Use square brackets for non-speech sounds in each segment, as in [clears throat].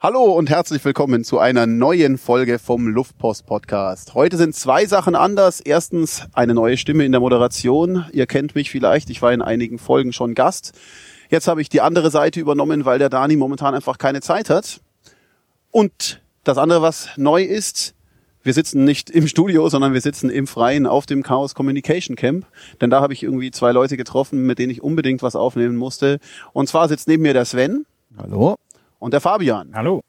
Hallo und herzlich willkommen zu einer neuen Folge vom Luftpost Podcast. Heute sind zwei Sachen anders. Erstens eine neue Stimme in der Moderation. Ihr kennt mich vielleicht, ich war in einigen Folgen schon Gast. Jetzt habe ich die andere Seite übernommen, weil der Dani momentan einfach keine Zeit hat. Und das andere, was neu ist, wir sitzen nicht im Studio, sondern wir sitzen im Freien auf dem Chaos Communication Camp. Denn da habe ich irgendwie zwei Leute getroffen, mit denen ich unbedingt was aufnehmen musste. Und zwar sitzt neben mir der Sven. Hallo. Und der Fabian. Hallo.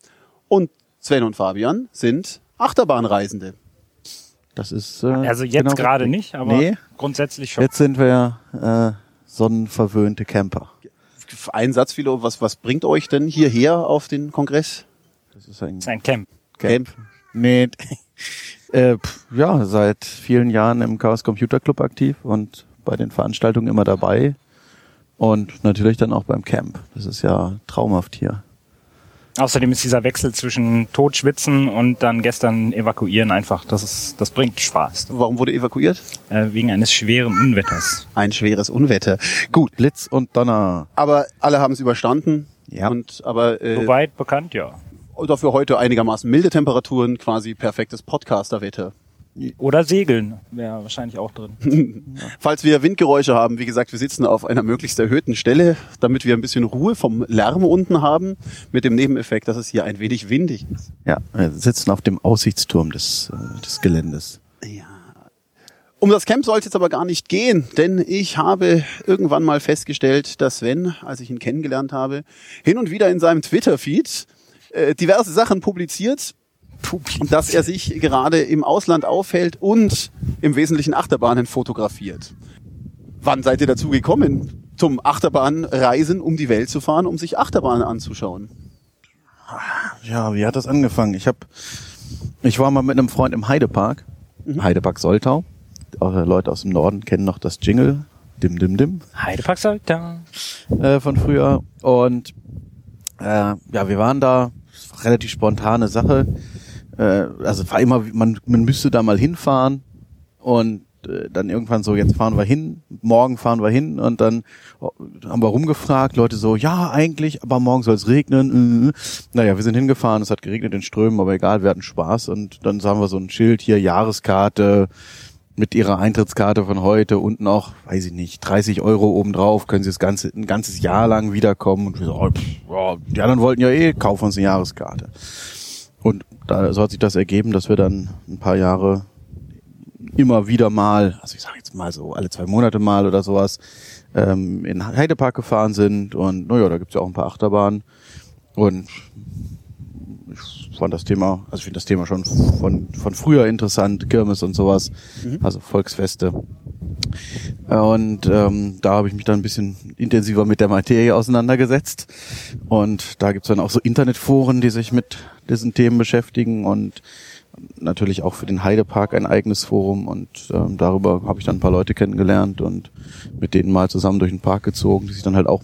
Und Sven und Fabian sind Achterbahnreisende. Das ist. Äh, Also jetzt genau gerade nicht, aber Nee, grundsätzlich schon. jetzt sind wir äh, sonnenverwöhnte Camper. Ein Satz, Philo, was, was bringt euch denn hierher auf den Kongress? Das ist ein Das ist ein Camp. Camp. Nee. [laughs] äh, pf, ja, seit vielen Jahren im Chaos Computer Club aktiv und bei den Veranstaltungen immer dabei. Und natürlich dann auch beim Camp. Das ist ja traumhaft hier. Außerdem ist dieser Wechsel zwischen Totschwitzen und dann gestern evakuieren einfach, das ist, das bringt Spaß. Warum wurde evakuiert? Äh, wegen eines schweren Unwetters. Ein schweres Unwetter. Gut, Blitz und Donner. aber alle haben es überstanden. Ja. Und aber äh, Soweit bekannt, ja. dafür heute einigermaßen milde Temperaturen, quasi perfektes Podcaster-Wetter. Oder Segeln wäre wahrscheinlich auch drin. [laughs] Falls wir Windgeräusche haben, wie gesagt, wir sitzen auf einer möglichst erhöhten Stelle, damit wir ein bisschen Ruhe vom Lärm unten haben, mit dem Nebeneffekt, dass es hier ein wenig windig ist. Ja, wir sitzen auf dem Aussichtsturm des, äh, des Geländes. Um das Camp soll es jetzt aber gar nicht gehen, denn ich habe irgendwann mal festgestellt, dass Sven, als ich ihn kennengelernt habe, hin und wieder in seinem Twitter-Feed äh, diverse Sachen publiziert, dass er sich gerade im Ausland aufhält und im Wesentlichen Achterbahnen fotografiert. Wann seid ihr dazu gekommen, zum Achterbahnreisen um die Welt zu fahren, um sich Achterbahnen anzuschauen? Ja, wie hat das angefangen? Ich habe, ich war mal mit einem Freund im Heidepark, Heidepark Soltau. Auch Leute aus dem Norden kennen noch das Jingle, dim dim dim, Heidepark Salta. äh, von früher. Und äh, ja, wir waren da, relativ spontane Sache. Äh, also war immer, man, man müsste da mal hinfahren und äh, dann irgendwann so, jetzt fahren wir hin, morgen fahren wir hin und dann oh, haben wir rumgefragt, Leute so, ja eigentlich, aber morgen soll es regnen. Äh. Naja, wir sind hingefahren, es hat geregnet in Strömen, aber egal, wir hatten Spaß und dann sahen wir so ein Schild hier, Jahreskarte mit ihrer Eintrittskarte von heute unten auch, weiß ich nicht, 30 Euro obendrauf, können sie das ganze, ein ganzes Jahr lang wiederkommen und wir so, oh, pff, ja, die anderen wollten ja eh, kaufen uns eine Jahreskarte. Und da so hat sich das ergeben, dass wir dann ein paar Jahre immer wieder mal, also ich sage jetzt mal so alle zwei Monate mal oder sowas, ähm, in Heidepark gefahren sind. Und naja, da gibt's ja auch ein paar Achterbahnen. Und fand das Thema, also ich finde das Thema schon von, von früher interessant, Kirmes und sowas, also Volksfeste. Und ähm, da habe ich mich dann ein bisschen intensiver mit der Materie auseinandergesetzt. Und da gibt's dann auch so Internetforen, die sich mit diesen Themen beschäftigen und natürlich auch für den Heidepark ein eigenes Forum und ähm, darüber habe ich dann ein paar Leute kennengelernt und mit denen mal zusammen durch den Park gezogen, die sich dann halt auch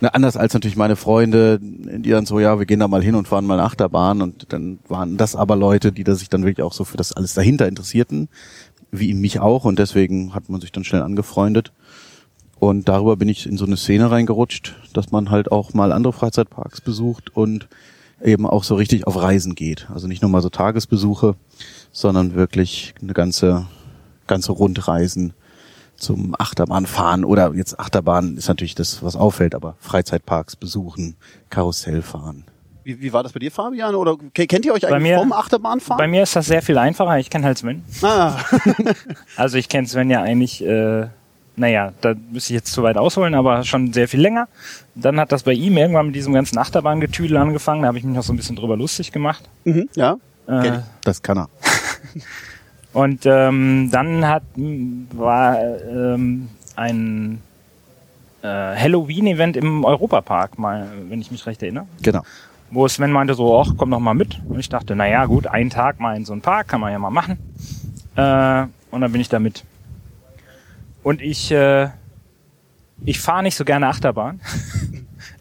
na, anders als natürlich meine Freunde, die dann so, ja, wir gehen da mal hin und fahren mal eine Achterbahn und dann waren das aber Leute, die da sich dann wirklich auch so für das alles dahinter interessierten, wie mich auch und deswegen hat man sich dann schnell angefreundet und darüber bin ich in so eine Szene reingerutscht, dass man halt auch mal andere Freizeitparks besucht und eben auch so richtig auf Reisen geht. Also nicht nur mal so Tagesbesuche, sondern wirklich eine ganze, ganze Rundreisen zum Achterbahnfahren oder jetzt Achterbahn ist natürlich das, was auffällt, aber Freizeitparks besuchen, Karussell fahren. Wie, wie war das bei dir, Fabian? Oder ke- kennt ihr euch Bei eigentlich mir- vom Achterbahnfahren? Bei mir ist das sehr viel einfacher. Ich kenne halt Sven. ah, [laughs] Also ich kenne Sven ja eigentlich, äh, naja, da müsste ich jetzt zu weit ausholen, aber schon sehr viel länger. Dann hat das bei ihm irgendwann mit diesem ganzen Achterbahngetüdel angefangen. Da habe ich mich noch so ein bisschen drüber lustig gemacht. mhm, ja. Äh. Das kann er. [laughs] und ähm, dann hat war ähm, ein äh, Halloween-Event im Europapark mal, wenn ich mich recht erinnere. Genau. wo Sven meinte so, ach, komm doch mal mit. Und ich dachte, na ja, gut, einen Tag mal in so einen Park kann man ja mal machen. Äh, und dann bin ich da mit. Und ich, äh, ich fahre nicht so gerne Achterbahn. [laughs]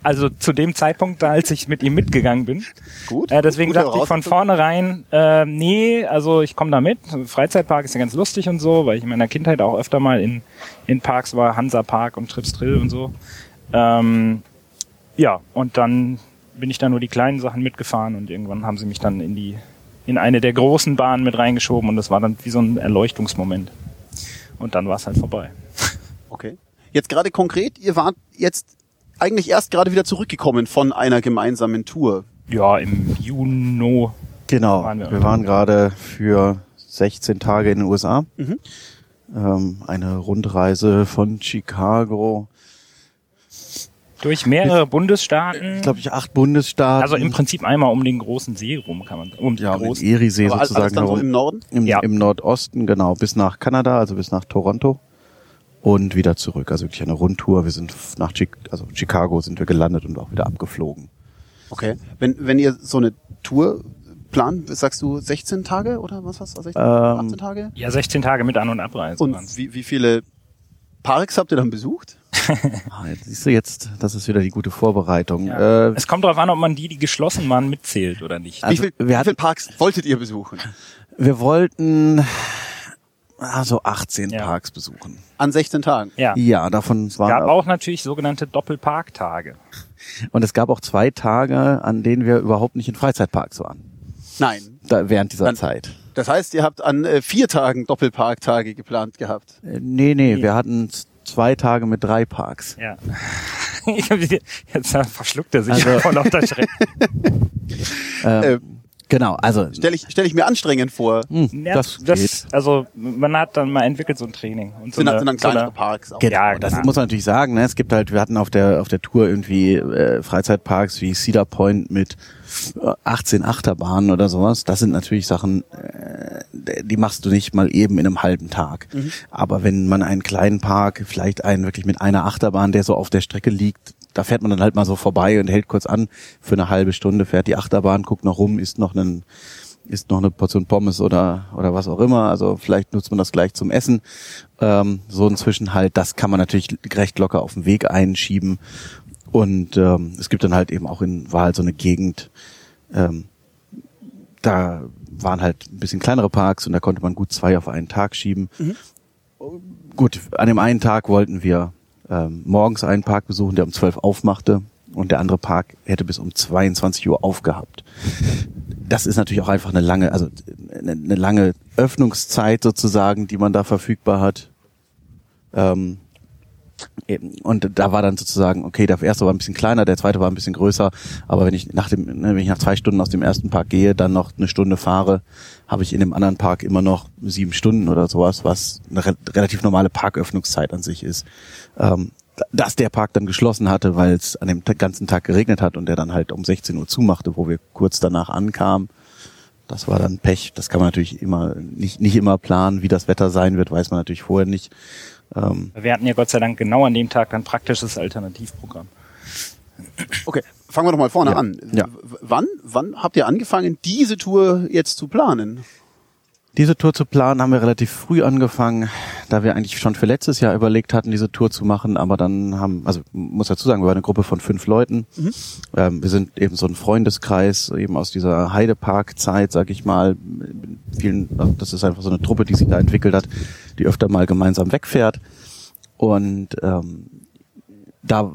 Also zu dem Zeitpunkt, als ich mit ihm mitgegangen bin. Gut. Äh, deswegen Gute dachte ich von vornherein, äh, nee, also ich komme da mit. Freizeitpark ist ja ganz lustig und so, weil ich in meiner Kindheit auch öfter mal in, in Parks war, Hansa Park und Trips Drill und so. Ähm, ja, und dann bin ich da nur die kleinen Sachen mitgefahren und irgendwann haben sie mich dann in die in eine der großen Bahnen mit reingeschoben und das war dann wie so ein Erleuchtungsmoment. Und dann war es halt vorbei. Okay. Jetzt gerade konkret, ihr wart jetzt eigentlich erst gerade wieder zurückgekommen von einer gemeinsamen Tour. Ja, im Juni. Genau. Waren wir wir waren gerade für 16 Tage in den USA. Mhm. Ähm, eine Rundreise von Chicago, Durch mehrere Bundesstaaten. ich glaube ich acht Bundesstaaten. also im Prinzip einmal um den großen See rum kann man. Um ja, um den großen. Eriesee Aber alles sozusagen dann so herum. im Norden? Im, Ja. Im Nordosten, genau, bis nach Kanada, also bis nach Toronto und wieder zurück. Also wirklich eine Rundtour. Wir sind nach Chi also Chicago sind wir gelandet und auch wieder abgeflogen. Okay. Wenn, wenn ihr so eine Tour plant, sagst du 16 Tage oder was war's? 16, Ähm, 18 Tage? Ja, 16 Tage mit An- und Abreise. Und wie, wie viele Parks habt ihr dann besucht? [laughs] Ah, jetzt siehst du jetzt, das ist wieder die gute Vorbereitung. ja. Äh, es kommt darauf an, ob man die, die geschlossen waren, mitzählt oder nicht. Also, wie, viel, wie viele Parks wolltet ihr besuchen? wir wollten also 18 Ja. Parks besuchen. An 16 Tagen? Ja. Ja, davon Es waren gab auch natürlich sogenannte Doppelparktage. und es gab auch zwei Tage, an denen wir überhaupt nicht in Freizeitparks waren. Nein. Da, während dieser Dann- Zeit. Das heißt, ihr habt an äh, vier Tagen Doppelparktage geplant gehabt. Äh, Nee, nee, wir hatten zwei Tage mit drei Parks. Ja. [laughs] Jetzt verschluckt er sich Also- voll auf der Schreck. [laughs] Ähm, Äh, genau, also Stelle ich, stell ich mir anstrengend vor. hm, Ja, das, das, geht. also man hat dann mal entwickelt so ein Training. Und so Sind, dann- eine, sind dann so kleinere eine, Parks auch. Genau, Ja, das genau. muss man natürlich sagen. Ne? Es gibt halt, wir hatten auf der auf der Tour irgendwie äh, Freizeitparks wie Cedar Point mit äh, 18 Achterbahnen oder sowas. Das sind natürlich Sachen, äh, die machst du nicht mal eben in einem halben Tag. Aber wenn man einen kleinen Park, vielleicht einen wirklich mit einer Achterbahn, der so auf der Strecke liegt, da fährt man dann halt mal so vorbei und hält kurz an für eine halbe Stunde, fährt die Achterbahn, guckt noch rum, isst noch einen ist noch eine Portion Pommes oder oder was auch immer. Also vielleicht nutzt man das gleich zum Essen. Ähm, so ein Zwischenhalt, das kann man natürlich recht locker auf den Weg einschieben. Und ähm, es gibt dann halt eben auch in war halt so eine Gegend, ähm, da waren halt ein bisschen kleinere Parks und da konnte man gut zwei auf einen Tag schieben. Gut, an dem einen Tag wollten wir ähm, morgens einen Park besuchen, der um 12 aufmachte und der andere Park hätte bis um 22 Uhr aufgehabt. Das ist natürlich auch einfach eine lange, also eine, eine lange Öffnungszeit sozusagen, die man da verfügbar hat. Ähm. Und da war dann sozusagen, okay, der erste war ein bisschen kleiner, der zweite war ein bisschen größer, aber wenn ich nach dem, ne, wenn ich nach zwei Stunden aus dem ersten Park gehe, dann noch eine Stunde fahre, habe ich in dem anderen Park immer noch sieben Stunden oder sowas, was eine re relativ normale Parköffnungszeit an sich ist. Ähm, dass der Park dann geschlossen hatte, weil es an dem ganzen Tag geregnet hat und der dann halt um 16 Uhr zumachte, wo wir kurz danach ankamen. Das war dann Pech. Das kann man natürlich immer nicht nicht immer planen, wie das Wetter sein wird, weiß man natürlich vorher nicht. Ähm, Wir hatten ja Gott sei Dank genau an dem Tag dann praktisches Alternativprogramm. Okay, fangen wir doch mal vorne Ja. an. Ja. Wann, wann habt ihr angefangen, diese Tour jetzt zu planen? Diese Tour zu planen haben wir relativ früh angefangen, da wir eigentlich schon für letztes Jahr überlegt hatten, diese Tour zu machen, aber dann haben, also muss dazu sagen, wir waren eine Gruppe von fünf Leuten. Ähm, wir sind eben so ein Freundeskreis, eben aus dieser Heidepark-Zeit, sag ich mal. Vielen, das ist einfach so eine Truppe, die sich da entwickelt hat, die öfter mal gemeinsam wegfährt. Und ähm, da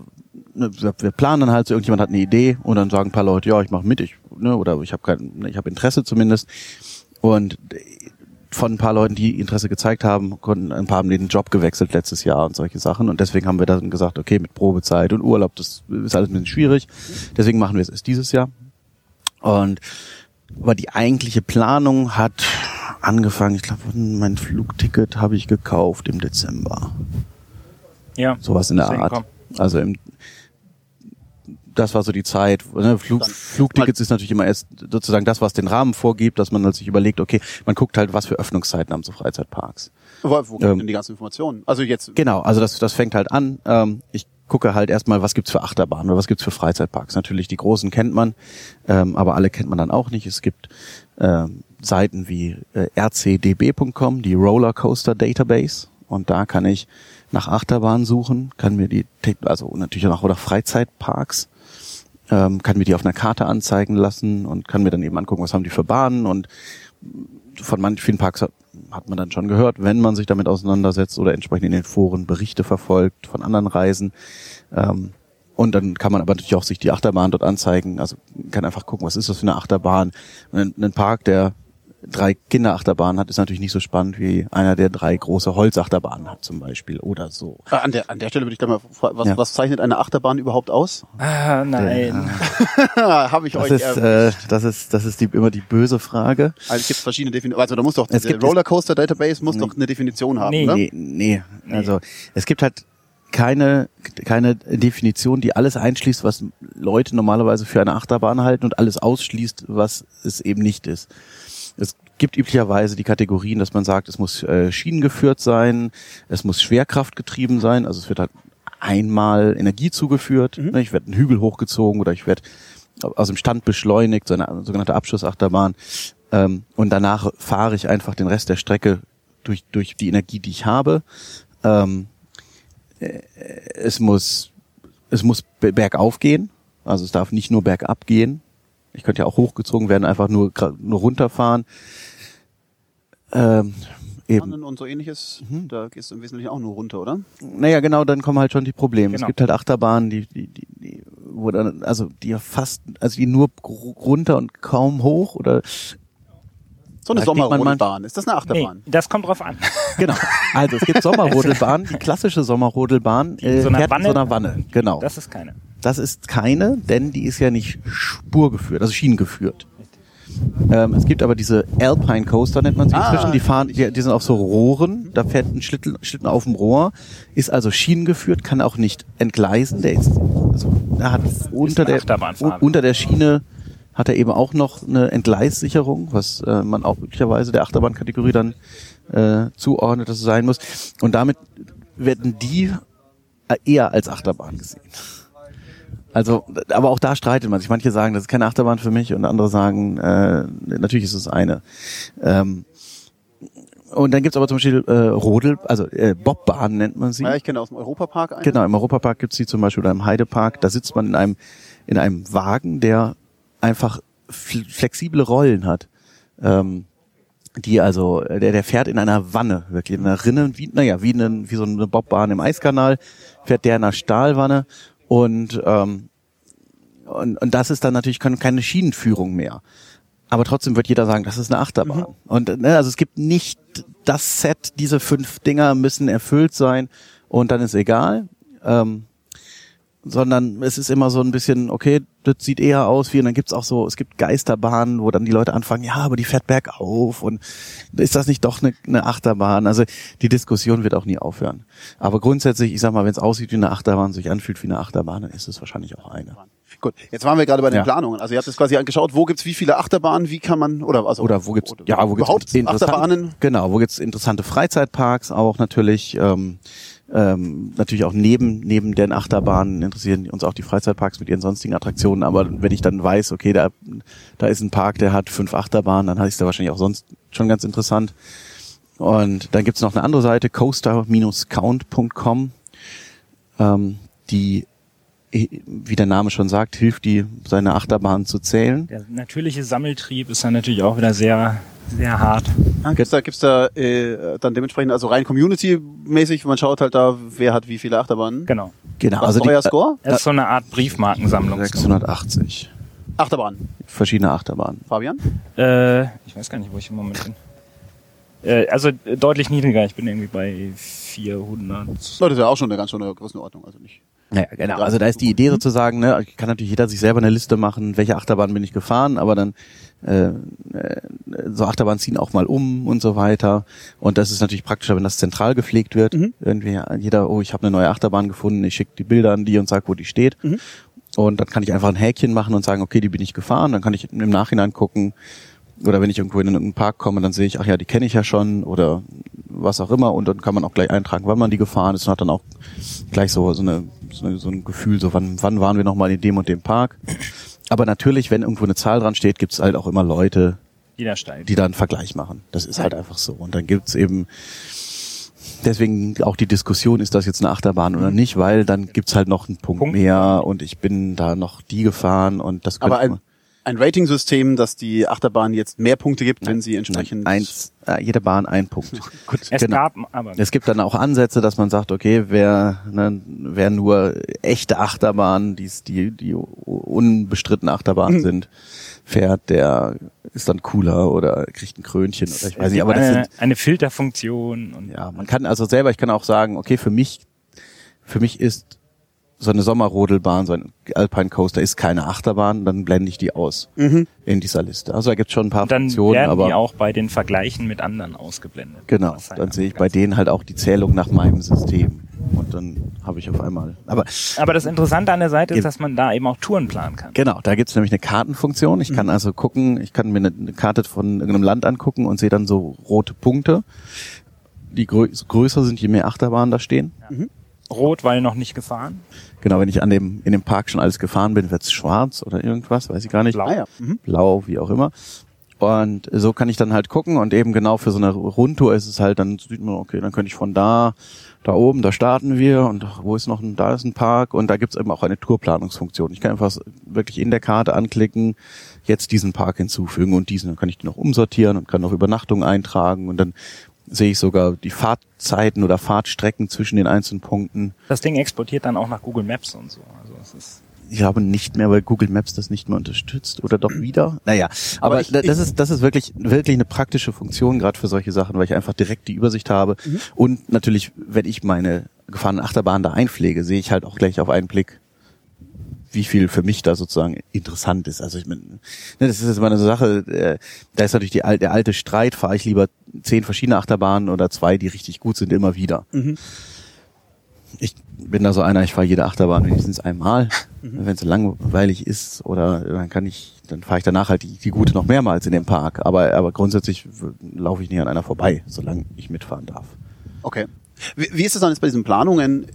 ne, wir planen dann halt so, irgendjemand hat eine Idee und dann sagen ein paar Leute, ja, ich mache mit, ich, ne, oder ich habe kein, ich habe Interesse zumindest. Und von ein paar Leuten, die Interesse gezeigt haben, konnten ein paar haben den Job gewechselt letztes Jahr und solche Sachen. Und deswegen haben wir dann gesagt, okay, mit Probezeit und Urlaub, das ist alles ein bisschen schwierig. Deswegen machen wir es erst dieses Jahr. Und aber die eigentliche Planung hat angefangen, ich glaube, mein Flugticket habe ich gekauft im Dezember. Ja. Sowas in der Art. komm. Also im, das war so die Zeit. Ne? Flug, Flugtickets ist natürlich immer erst sozusagen das, was den Rahmen vorgibt, dass man halt sich überlegt, okay, man guckt halt, was für Öffnungszeiten haben so Freizeitparks. Wo, wo Ähm, denn die ganzen Informationen? Also jetzt, Genau, also das, das fängt halt an. Ähm, ich gucke halt erstmal, was gibt's für Achterbahnen oder was gibt's für Freizeitparks. Natürlich die großen kennt man, ähm, aber alle kennt man dann auch nicht. Es gibt ähm, Seiten wie äh, rcdb.com, die Rollercoaster Database, und da kann ich nach Achterbahnen suchen, kann mir die, also natürlich auch nach oder Freizeitparks, ähm, kann mir die auf einer Karte anzeigen lassen und kann mir dann eben angucken, was haben die für Bahnen und von manchen vielen Parks hat, hat man dann schon gehört, wenn man sich damit auseinandersetzt oder entsprechend in den Foren Berichte verfolgt von anderen Reisen. Ähm, und dann kann man aber natürlich auch sich die Achterbahn dort anzeigen. Also kann einfach gucken, was ist das für eine Achterbahn. Ein, ein Park, der drei Kinderachterbahnen hat, ist natürlich nicht so spannend wie einer, der drei große Holzachterbahnen hat zum Beispiel oder so. Ah, An der, an der Stelle würde ich gleich mal fragen, was, Ja. was zeichnet eine Achterbahn überhaupt aus? Ah, nein. [laughs] Habe ich Das euch ist, äh, das ist, das ist die, immer die böse Frage. Also es gibt verschiedene Definitionen. Also da muss doch Es gibt- Rollercoaster Database muss doch eine Definition haben, Nee. ne? Nee, nee. Also es gibt halt keine, keine Definition, die alles einschließt, was Leute normalerweise für eine Achterbahn halten und alles ausschließt, was es eben nicht ist. Es gibt üblicherweise die Kategorien, dass man sagt, es muss äh, schienengeführt sein, es muss schwerkraftgetrieben sein, also es wird halt einmal Energie zugeführt, ne, ich werde einen Hügel hochgezogen oder ich werde aus dem Stand beschleunigt, so eine sogenannte Abschussachterbahn. Ähm, und danach fahre ich einfach den Rest der Strecke durch, durch die Energie, die ich habe. Ähm, äh, es muss, es muss be- bergauf gehen. Also es darf nicht nur bergab gehen. Ich könnte ja auch hochgezogen werden, einfach nur, nur runterfahren. Ähm, eben. Bahnen und so ähnliches, Mhm. da gehst du im Wesentlichen auch nur runter, oder? Naja, genau, dann kommen halt schon die Probleme. Es Genau. gibt halt Achterbahnen, die, die, die, die wo dann, also die ja fast, also die nur runter und kaum hoch oder So eine Sommerrodelbahn. Ist das eine Nee, Achterbahn? das kommt drauf an. [laughs] genau. Also es gibt [laughs] Sommerrodelbahn, die klassische Sommerrodelbahn äh, in so einer fährt in so Wanne? einer Wanne. Genau. Das ist keine. Das ist keine, denn die ist ja nicht spurgeführt, also schienengeführt. Ähm, es gibt aber diese Alpine Coaster, nennt man sie Ah, inzwischen. Die fahren, die, die sind auf so Rohren. Da fährt ein Schlitten, Schlitten auf dem Rohr, ist also schienengeführt, kann auch nicht entgleisen. Der ist, also, er hat unter der, unter der Schiene hat er eben auch noch eine Entgleissicherung, was äh, man auch möglicherweise der Achterbahnkategorie dann äh, zuordnet, dass es sein muss. Und damit werden die eher als Achterbahn gesehen. Also, aber auch da streitet man sich. Manche sagen, das ist keine Achterbahn für mich und andere sagen, äh, natürlich ist es eine. Ähm, und dann gibt's aber zum Beispiel äh, Rodel, also äh, Bobbahn nennt man sie. Ja, ich kenne aus dem Europapark einen. Genau, im Europapark gibt's die zum Beispiel oder im Heidepark. Da sitzt man in einem in einem Wagen, der einfach fl flexible Rollen hat. Ähm, die also, der, der fährt in einer Wanne, wirklich in einer Rinne, wie, naja, wie, eine, wie so eine Bobbahn im Eiskanal, fährt der in einer Stahlwanne und, ähm, und, und das ist dann natürlich keine, Schienenführung mehr. Aber trotzdem wird jeder sagen, das ist eine Achterbahn. Und ne, also es gibt nicht das Set, diese fünf Dinger müssen erfüllt sein und dann ist egal. Ähm, sondern es ist immer so ein bisschen, okay, das sieht eher aus wie, und dann gibt's auch so, es gibt Geisterbahnen, wo dann die Leute anfangen, ja, aber die fährt bergauf und ist das nicht doch eine, eine Achterbahn? Also die Diskussion wird auch nie aufhören. Aber grundsätzlich, ich sag mal, wenn es aussieht wie eine Achterbahn, sich anfühlt wie eine Achterbahn, dann ist es wahrscheinlich auch eine. Gut, jetzt waren wir gerade bei den Ja. Planungen. Also ihr habt jetzt quasi angeschaut, wo gibt's wie viele Achterbahnen, wie kann man, oder also, Oder wo gibt's, oder ja, wo gibt's Achterbahnen? Genau, wo gibt's interessante Freizeitparks auch natürlich. Ähm, ähm, natürlich auch neben neben den Achterbahnen interessieren uns auch die Freizeitparks mit ihren sonstigen Attraktionen. Aber wenn ich dann weiß, okay, da da ist ein Park, der hat fünf Achterbahnen, dann ist der wahrscheinlich auch sonst schon ganz interessant. Und dann gibt's noch eine andere Seite, coaster-count.com, ähm, die, eh, wie der Name schon sagt, hilft die, seine Achterbahn zu zählen. Der natürliche Sammeltrieb ist dann natürlich auch wieder sehr, sehr hart. Ja, gibt's da, gibt's da äh, dann dementsprechend, also rein Community-mäßig, man schaut halt da, wer hat wie viele Achterbahnen? Genau. Genau, Was also ist euer die Score? Das ist so eine Art Briefmarkensammlung. 680 Achterbahnen. verschiedene Achterbahnen. Fabian? Äh, ich weiß gar nicht, wo ich im Moment bin. Äh, also äh, deutlich niedriger. Ich bin irgendwie bei 400. Leute, das ist ja auch schon eine ganz schöne Größenordnung, also nicht. Ja, genau. Also da ist die Idee sozusagen, ne, kann natürlich jeder sich selber eine Liste machen, welche Achterbahn bin ich gefahren, aber dann äh, äh, so Achterbahnen ziehen auch mal um und so weiter. Und das ist natürlich praktischer, wenn das zentral gepflegt wird. Mhm. Irgendwie jeder, oh, ich habe eine neue Achterbahn gefunden, ich schicke die Bilder an die und sag, wo die steht. Mhm. Und dann kann ich einfach ein Häkchen machen und sagen, okay, die bin ich gefahren. Dann kann ich im Nachhinein gucken, oder wenn ich irgendwo in einen Park komme, dann sehe ich, ach ja, die kenne ich ja schon oder was auch immer. Und dann kann man auch gleich eintragen, wann man die gefahren ist und hat dann auch gleich so, so, eine, so, eine, so ein Gefühl, so wann, wann waren wir nochmal in dem und dem Park. Aber natürlich, wenn irgendwo eine Zahl dran steht, gibt es halt auch immer Leute, Die da die da einen Vergleich machen. Das ist halt einfach so. Und dann gibt's eben deswegen auch die Diskussion, ist das jetzt eine Achterbahn oder nicht, weil dann gibt's halt noch einen Punkt, Punkt. mehr und ich bin da noch die gefahren und das könnte Aber ein, ein Rating-System, dass die Achterbahn jetzt mehr Punkte gibt, wenn sie entsprechend Nein, eins, äh, jede Bahn ein Punkt. [laughs] Gut. Es Genau. gab aber Es gibt dann auch Ansätze, dass man sagt, okay, wer, ne, wer nur echte Achterbahnen, die's- die, die unbestritten Achterbahnen sind, fährt, der ist dann cooler oder kriegt ein Krönchen oder ich weiß nicht, aber das eine, sind, eine Filterfunktion und ja, man kann also selber, ich kann auch sagen, okay, für mich, für mich ist so eine Sommerrodelbahn, so ein Alpine Coaster ist keine Achterbahn, dann blende ich die aus in dieser Liste. Also da gibt's schon ein paar Und dann Funktionen, werden aber die auch bei den Vergleichen mit anderen ausgeblendet. Genau, dann sehe ich bei denen halt auch die Zählung nach meinem System. Und dann habe ich auf einmal. Aber Aber das Interessante an der Seite ist, dass man da eben auch Touren planen kann. genau, da gibt's nämlich eine Kartenfunktion. Ich kann also gucken, ich kann mir eine, Karte von irgendeinem Land angucken und sehe dann so rote Punkte. Die grö größer sind, je mehr Achterbahnen da stehen. Rot, weil noch nicht gefahren. Genau, wenn ich an dem, in dem Park schon alles gefahren bin, wird's schwarz oder irgendwas, weiß ich gar nicht. Blau. Ah ja. Mhm. blau, wie auch immer. Und so kann ich dann halt gucken und eben genau für so eine Rundtour ist es halt, dann sieht man, okay, dann könnte ich von da, da oben, da starten wir und wo ist noch ein, da ist ein Park und da gibt's eben auch eine Tourplanungsfunktion. Ich kann einfach wirklich in der Karte anklicken, jetzt diesen Park hinzufügen und diesen, dann kann ich die noch umsortieren und kann noch Übernachtungen eintragen und dann sehe ich sogar die Fahrtzeiten oder Fahrtstrecken zwischen den einzelnen Punkten. Das Ding exportiert dann auch nach Google Maps und so. Also es ist ich habe nicht mehr, weil Google Maps das nicht mehr unterstützt oder doch wieder. Naja, aber, Aber ich- da- das ist das ist wirklich wirklich eine praktische Funktion gerade für solche Sachen, weil ich einfach direkt die Übersicht habe Mhm. und natürlich, wenn ich meine gefahrene Achterbahn da einpflege, sehe ich halt auch gleich auf einen Blick, wie viel für mich da sozusagen interessant ist. Also ich meine, ne, das ist jetzt mal eine Sache. Äh, da ist natürlich die, der alte Streit: Fahre ich lieber zehn verschiedene Achterbahnen oder zwei, die richtig gut sind, immer wieder. Ich bin da so einer, ich fahre jede Achterbahn wenigstens einmal. Wenn es langweilig ist oder dann kann ich, dann fahre ich danach halt die, die gute noch mehrmals in den Park. Aber, aber grundsätzlich laufe ich nie an einer vorbei, solange ich mitfahren darf. Okay. Wie, wie ist es dann jetzt bei diesen Planungen?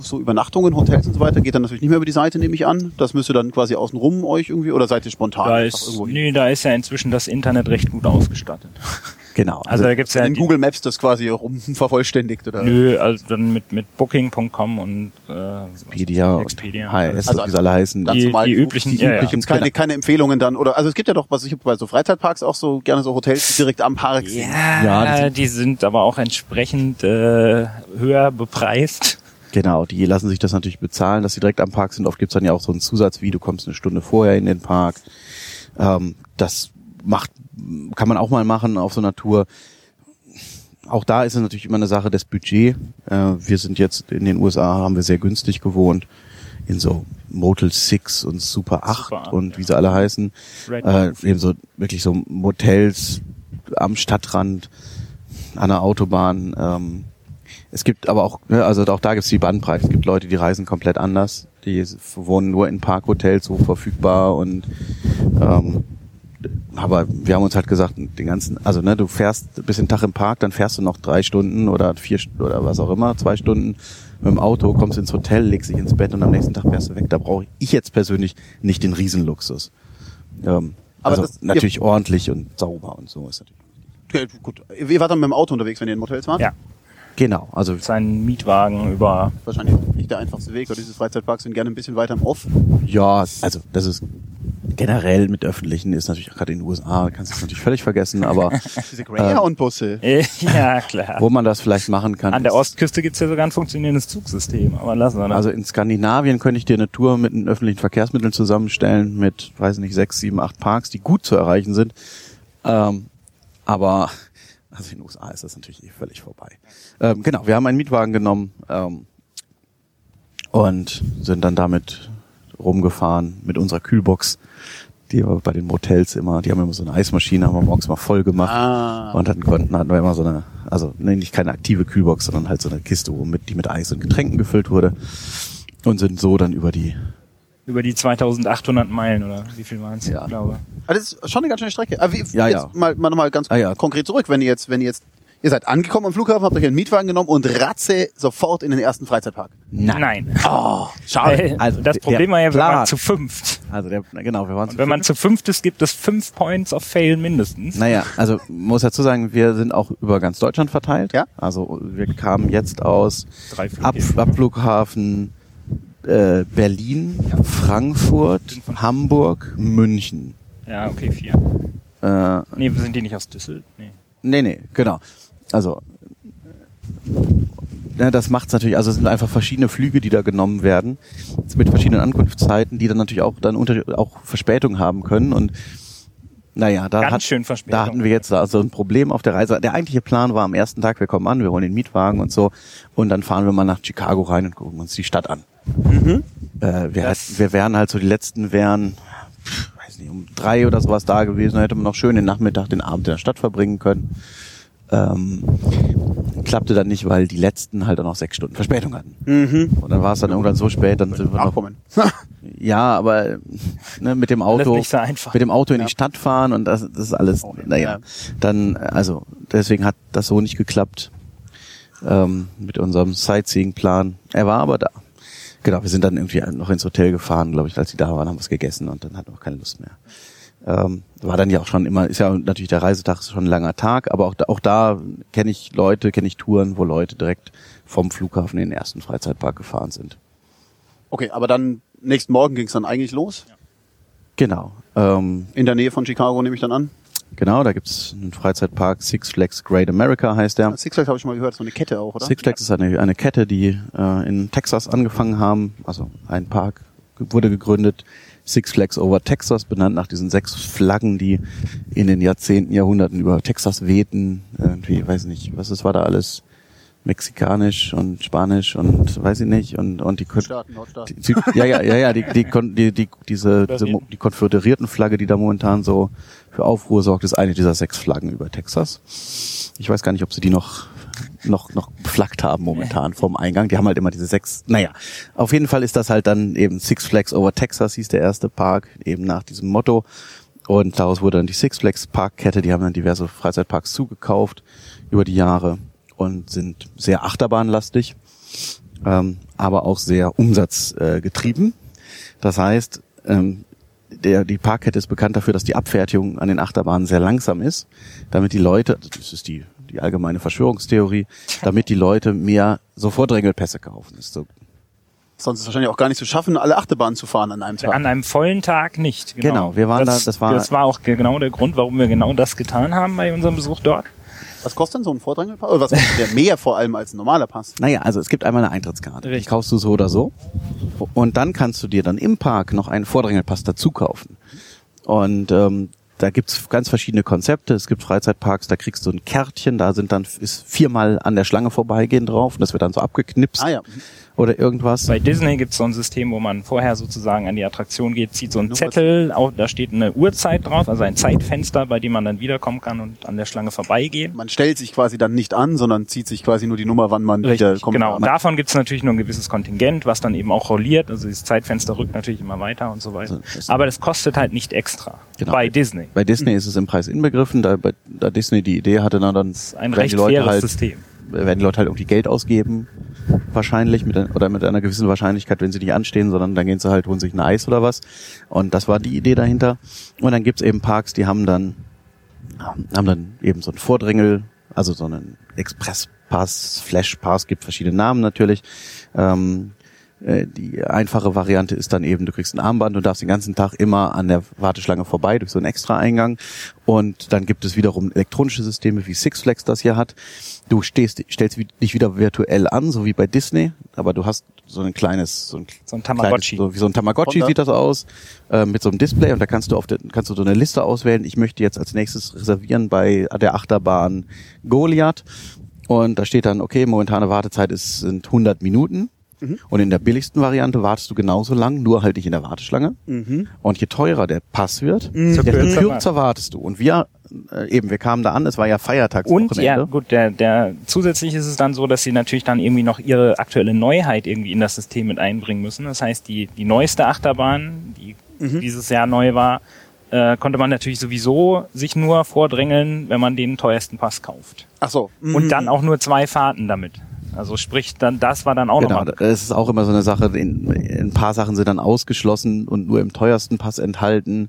So Übernachtungen, Hotels und so weiter, geht dann natürlich nicht mehr über die Seite, nehme ich an. Das müsst ihr dann quasi außenrum euch irgendwie oder seid ihr spontan da ist, nee, da ist ja inzwischen das Internet recht gut ausgestattet. [laughs] Genau. Also da gibt's ja in Google Maps das quasi rum vervollständigt oder? Nö, also dann mit, mit Booking.com und äh, Expedia, Expedia. HRS, Also wie sie alle heißen. die, normal die üblichen, die ja, ja. üblichen- Gibt's keine, keine Empfehlungen dann oder also es gibt ja doch, was ich bei so Freizeitparks auch so gerne so Hotels direkt am Park sind. Ja, Ja, die die, sind aber auch entsprechend äh, höher bepreist. Genau, die lassen sich das natürlich bezahlen, dass sie direkt am Park sind. Oft gibt's dann ja auch so einen Zusatz, wie du kommst eine Stunde vorher in den Park. Ähm, das macht, kann man auch mal machen auf so einer Tour. Auch da ist es natürlich immer eine Sache des Budgets. Äh, wir sind jetzt in den USA, haben wir sehr günstig gewohnt. In so Motel 6 und Super 8 Super 8, und ja. wie sie alle heißen. Red Äh, eben so, wirklich so Motels am Stadtrand, an der Autobahn. Ähm, es gibt aber auch, ne, also auch da gibt es die Bandbreite. Es gibt Leute, die reisen komplett anders. Die wohnen nur in Parkhotels so verfügbar und ähm, aber wir haben uns halt gesagt, den ganzen, also ne, du fährst bis den Tag im Park, dann fährst du noch drei Stunden oder vier oder was auch immer, zwei Stunden mit dem Auto, kommst ins Hotel, legst dich ins Bett und am nächsten Tag fährst du weg. Da brauche ich jetzt persönlich nicht den Riesenluxus. Ähm, Aber also das- natürlich ordentlich und sauber und so ist natürlich. Okay, gut. Ihr wart dann mit dem Auto unterwegs, wenn ihr in Motels wart? Ja, Genau, also sein Mietwagen über Wahrscheinlich nicht der einfachste Weg, weil diese Freizeitparks sind gerne ein bisschen weiter im Off. Ja, also das ist generell mit öffentlichen ist natürlich gerade in den USA, kannst du es natürlich völlig vergessen, aber [laughs] Diese Greyhound-Busse. Äh, [laughs] ja, klar. wo man das vielleicht machen kann. An der Ostküste gibt's ja sogar ein funktionierendes Zugsystem, aber lassen wir das. Also in Skandinavien könnte ich dir eine Tour mit den öffentlichen Verkehrsmitteln zusammenstellen, mit, weiß nicht, sechs, sieben, acht Parks, die gut zu erreichen sind. Ähm, aber also in den USA ist das natürlich eh völlig vorbei. Ähm, genau, wir haben einen Mietwagen genommen ähm, und sind dann damit rumgefahren mit unserer Kühlbox, die wir bei den Motels immer, die haben immer so eine Eismaschine, haben wir morgens mal voll gemacht Ah. und hatten konnten hatten wir immer so eine, also nee, nicht keine aktive Kühlbox, sondern halt so eine Kiste, wo mit, die mit Eis und Getränken gefüllt wurde und sind so dann über die über die 2800 Meilen oder wie viel waren's? Ja. Ich glaube. Aber das ist schon eine ganz schöne Strecke. Aber wie, Ja, jetzt ja. mal, mal nochmal ganz Ah, ja. konkret zurück, wenn ihr jetzt, wenn ihr jetzt, ihr seid angekommen am Flughafen, habt euch einen Mietwagen genommen und ratze sofort in den ersten Freizeitpark. Nein. Oh, schade. Äh, Also, das Problem war ja, wir Plan- waren zu fünft. Also der, na genau, wir waren Und wenn man zu fünft ist, gibt es fünf Points of Fail mindestens. Naja, also muss dazu sagen, wir sind auch über ganz Deutschland verteilt. Ja. Also wir kamen jetzt aus Drei Ab. Abflughafen äh, Berlin, Frankfurt, Hamburg, München. Ja, okay, vier. Äh, Nee, sind die nicht aus Düsseldorf? Nee. Nee, nee, genau. Also ja, das macht's natürlich, also es sind einfach verschiedene Flüge, die da genommen werden, mit verschiedenen Ankunftszeiten, die dann natürlich auch dann unter, auch Verspätung haben können und naja, da, Ganz hat, schön da hatten wir jetzt also ein Problem auf der Reise. Der eigentliche Plan war am ersten Tag, wir kommen an, wir holen den Mietwagen und so und dann fahren wir mal nach Chicago rein und gucken uns die Stadt an. Äh, wir, hätten- wir wären halt so, die letzten wären, pff, weiß nicht, um drei oder sowas da gewesen, dann hätte man noch schön den Nachmittag, den Abend in der Stadt verbringen können. Ähm, klappte dann nicht, weil die letzten halt auch noch sechs Stunden Verspätung hatten. Mhm. Und dann war es dann irgendwann so spät, dann sind wir noch, [laughs] ja, aber ne, mit dem Auto, so mit dem Auto in Ja. die Stadt fahren und das, das ist alles, naja, ja. dann, also deswegen hat das so nicht geklappt ähm, mit unserem Sightseeing-Plan. Er war aber da. Genau, wir sind dann irgendwie noch ins Hotel gefahren, glaube ich, als die da waren, haben was gegessen und dann hatten wir auch keine Lust mehr. Ähm, war dann ja auch schon immer, ist ja natürlich der Reisetag ist schon ein langer Tag, aber auch da, auch da kenne ich Leute, kenne ich Touren, wo Leute direkt vom Flughafen in den ersten Freizeitpark gefahren sind. Okay, aber dann nächsten Morgen ging es dann eigentlich los. Genau. Ähm, In der Nähe von Chicago nehme ich dann an. Genau, da gibt's einen Freizeitpark, Six Flags Great America heißt der. Six Flags habe ich mal gehört, so eine Kette auch, oder? Six Flags ist eine, eine Kette, die äh, in Texas angefangen haben. Also ein Park wurde gegründet. Six Flags over Texas, benannt nach diesen sechs Flaggen, die in den Jahrzehnten, Jahrhunderten über Texas wehten. Irgendwie, weiß nicht, was es war da alles? Mexikanisch und Spanisch und weiß ich nicht und und die Kon- Staaten, Nordstaaten. die, die, ja ja ja ja die die, Kon- die, die diese, diese die konföderierten Flagge, die da momentan so für Aufruhr sorgt, ist eine dieser sechs Flaggen über Texas. Ich weiß gar nicht, ob sie die noch noch noch beflaggt haben momentan vorm Eingang. Die haben halt immer diese sechs. Naja, auf jeden Fall ist das halt dann eben Six Flags over Texas hieß der erste Park eben nach diesem Motto. Und daraus wurde dann die Six Flags Parkkette. Die haben dann diverse Freizeitparks zugekauft über die Jahre und sind sehr achterbahnlastig, ähm, aber auch sehr umsatzgetrieben. Äh, getrieben. das heißt, ähm, der, die Parkkette ist bekannt dafür, dass die Abfertigung an den Achterbahnen sehr langsam ist, damit die Leute, das ist die, die allgemeine Verschwörungstheorie, damit die Leute mehr so Vordrängelpässe kaufen. Das ist so, Sonst ist es wahrscheinlich auch gar nicht zu schaffen, alle Achterbahnen zu fahren an einem Tag. An einem vollen Tag nicht. Genau, Genau, wir waren da- das war- das war auch genau der Grund, warum wir genau das getan haben bei unserem Besuch dort. Was kostet denn so ein Vordrängelpass? Oder was kostet der mehr vor allem als ein normaler Pass? naja, also es gibt einmal eine Eintrittskarte. Die Richtig. kaufst du so oder so. Und dann kannst du dir dann im Park noch einen Vordrängelpass dazu kaufen. Und ähm, da gibt's ganz verschiedene Konzepte. Es gibt Freizeitparks, da kriegst du ein Kärtchen, da sind dann ist viermal an der Schlange vorbeigehen drauf und das wird dann so abgeknipst Ah ja. Oder irgendwas. Bei Disney gibt es so ein System, wo man vorher sozusagen an die Attraktion geht, zieht so einen Nur Zettel, auch, da steht eine Uhrzeit drauf, also ein Zeitfenster, bei dem man dann wiederkommen kann und an der Schlange vorbeigehen. Man stellt sich quasi dann nicht an, sondern zieht sich quasi nur die Nummer, wann man wieder kommt. genau. Und davon gibt es natürlich nur ein gewisses Kontingent, was dann eben auch rolliert. Also dieses Zeitfenster rückt natürlich immer weiter und so weiter. Also Aber das kostet halt nicht extra. Genau. Bei Disney. Bei Disney ist es im Preis inbegriffen, da, bei, da Disney die Idee hatte, na, dann Ein recht die Leute faires halt, System. Werden die Leute halt irgendwie Geld ausgeben, wahrscheinlich, mit, oder mit einer gewissen Wahrscheinlichkeit, wenn sie nicht anstehen, sondern dann gehen sie halt, holen sich ein Eis oder was. Und das war die Idee dahinter. Und dann gibt's eben Parks, die haben dann, haben dann eben so ein Vordrängel, also so einen Expresspass, Flashpass, gibt verschiedene Namen natürlich. Ähm, äh, die einfache Variante ist dann eben, du kriegst ein Armband und darfst den ganzen Tag immer an der Warteschlange vorbei durch so einen extra Eingang. Und dann gibt es wiederum elektronische Systeme, wie Six Flags das hier hat. Du stehst, stellst dich wieder virtuell an, so wie bei Disney, aber du hast so ein kleines, so ein, So ein Tamagotchi. Kleines, so wie so ein Tamagotchi Honda. sieht das aus, äh, mit so einem Display und da kannst du auf der, kannst du so eine Liste auswählen. Ich möchte jetzt als nächstes reservieren bei der Achterbahn Goliath. Und da steht dann, okay, momentane Wartezeit ist, sind 100 Minuten. Und in der billigsten Variante wartest du genauso lang, nur halt nicht in der Warteschlange. Und je teurer der Pass wird, So desto kürzer wartest du. Und wir, äh, eben, wir kamen da an, es war ja Und Feiertagswochenende. ja, gut, der, der zusätzlich ist es dann so, dass sie natürlich dann irgendwie noch ihre aktuelle Neuheit irgendwie in das System mit einbringen müssen. Das heißt, die, die neueste Achterbahn, die dieses Jahr neu war, äh, konnte man natürlich sowieso sich nur vordrängeln, wenn man den teuersten Pass kauft. Ach so. Mhm. Und dann auch nur zwei Fahrten damit. Also sprich, dann das war dann auch Genau, nochmal. das ist auch immer so eine Sache. In, ein paar Sachen sind dann ausgeschlossen und nur im teuersten Pass enthalten.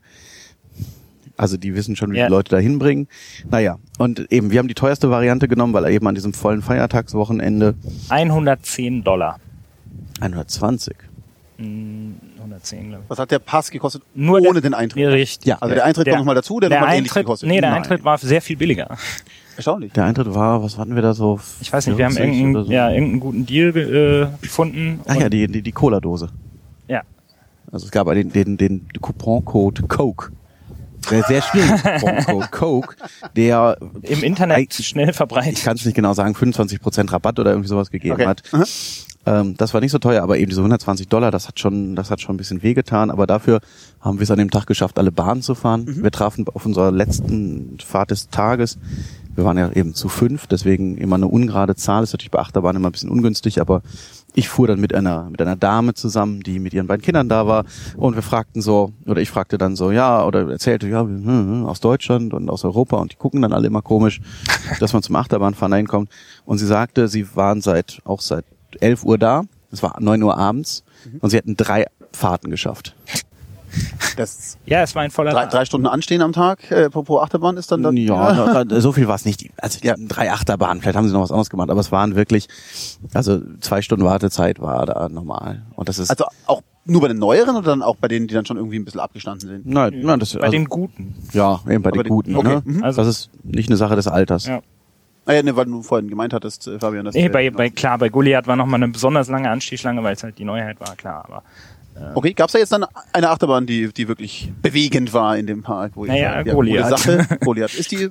Also die wissen schon, wie Ja. die Leute da hinbringen. Naja, und eben, wir haben die teuerste Variante genommen, weil eben an diesem vollen Feiertagswochenende 110 Dollar. 120. Hm, 110. 110, glaube ich. Was hat der Pass gekostet? Nur ohne der- den Eintritt. Ja, richtig. Ja, Also der Eintritt kommt nochmal dazu, der, der nochmal ähnlich Eintritt, gekostet. nee, der Nein. Eintritt war sehr viel billiger. Erstaunlich. Der Eintritt war, was hatten wir da so? Ich weiß nicht, wir haben 40 irgendeinen, so. ja, irgendeinen guten Deal äh, gefunden. Ach ja, die, die, die Cola-Dose. ja. Also es gab den, den, den Couponcode Coke. Der sehr schwierige [laughs] Couponcode Coke, der Im Internet schnell ich verbreitet. kann es nicht genau sagen, 25% Rabatt oder irgendwie sowas gegeben Okay. hat. Aha. Ähm, das war nicht so teuer, aber eben diese 120 Dollar, das hat schon, das hat schon ein bisschen wehgetan. Aber dafür haben wir es an dem Tag geschafft, alle Bahnen zu fahren. Mhm. Wir trafen auf unserer letzten Fahrt des Tages. Wir waren ja eben zu fünf, deswegen immer eine ungerade Zahl. Ist natürlich bei Achterbahn immer ein bisschen ungünstig, aber ich fuhr dann mit einer, mit einer Dame zusammen, die mit ihren beiden Kindern da war. Und wir fragten so, oder ich fragte dann so, ja, oder erzählte, ja, hm, hm, aus Deutschland und aus Europa. Und die gucken dann alle immer komisch, [laughs] dass man zum Achterbahnfahren dahin kommt. Und sie sagte, sie waren seit, auch seit 11 Uhr da. Es war 9 Uhr abends. Und sie hätten drei Fahrten geschafft. Das Ja, es war ein voller drei, drei Stunden Anstehen am Tag äh, pro, pro Achterbahn ist dann... dann Ja, [laughs] da- so viel war es nicht. Also Ja. drei Achterbahnen, vielleicht haben sie noch was anderes gemacht, aber es waren wirklich, also zwei Stunden Wartezeit war da normal. Und das ist, Also auch nur bei den neueren oder dann auch bei denen, die dann schon irgendwie ein bisschen abgestanden sind? nein, nein, das, Bei also, den Guten. ja, eben bei Aber den Guten. okay, Ne? mhm. Also- das ist nicht eine Sache des Alters. Ja. Ah ja, ne, weil du vorhin gemeint hattest, äh, Fabian, dass... Nee, äh, bei, bei, klar, bei Goliath war nochmal eine besonders lange Anstiegsschlange, weil es halt die Neuheit war, klar, aber Okay, gab's da jetzt dann eine Achterbahn, die, die wirklich bewegend war in dem Park? Wo Naja, ich, ja, Goliath. Sache. [laughs] Goliath. Ist die...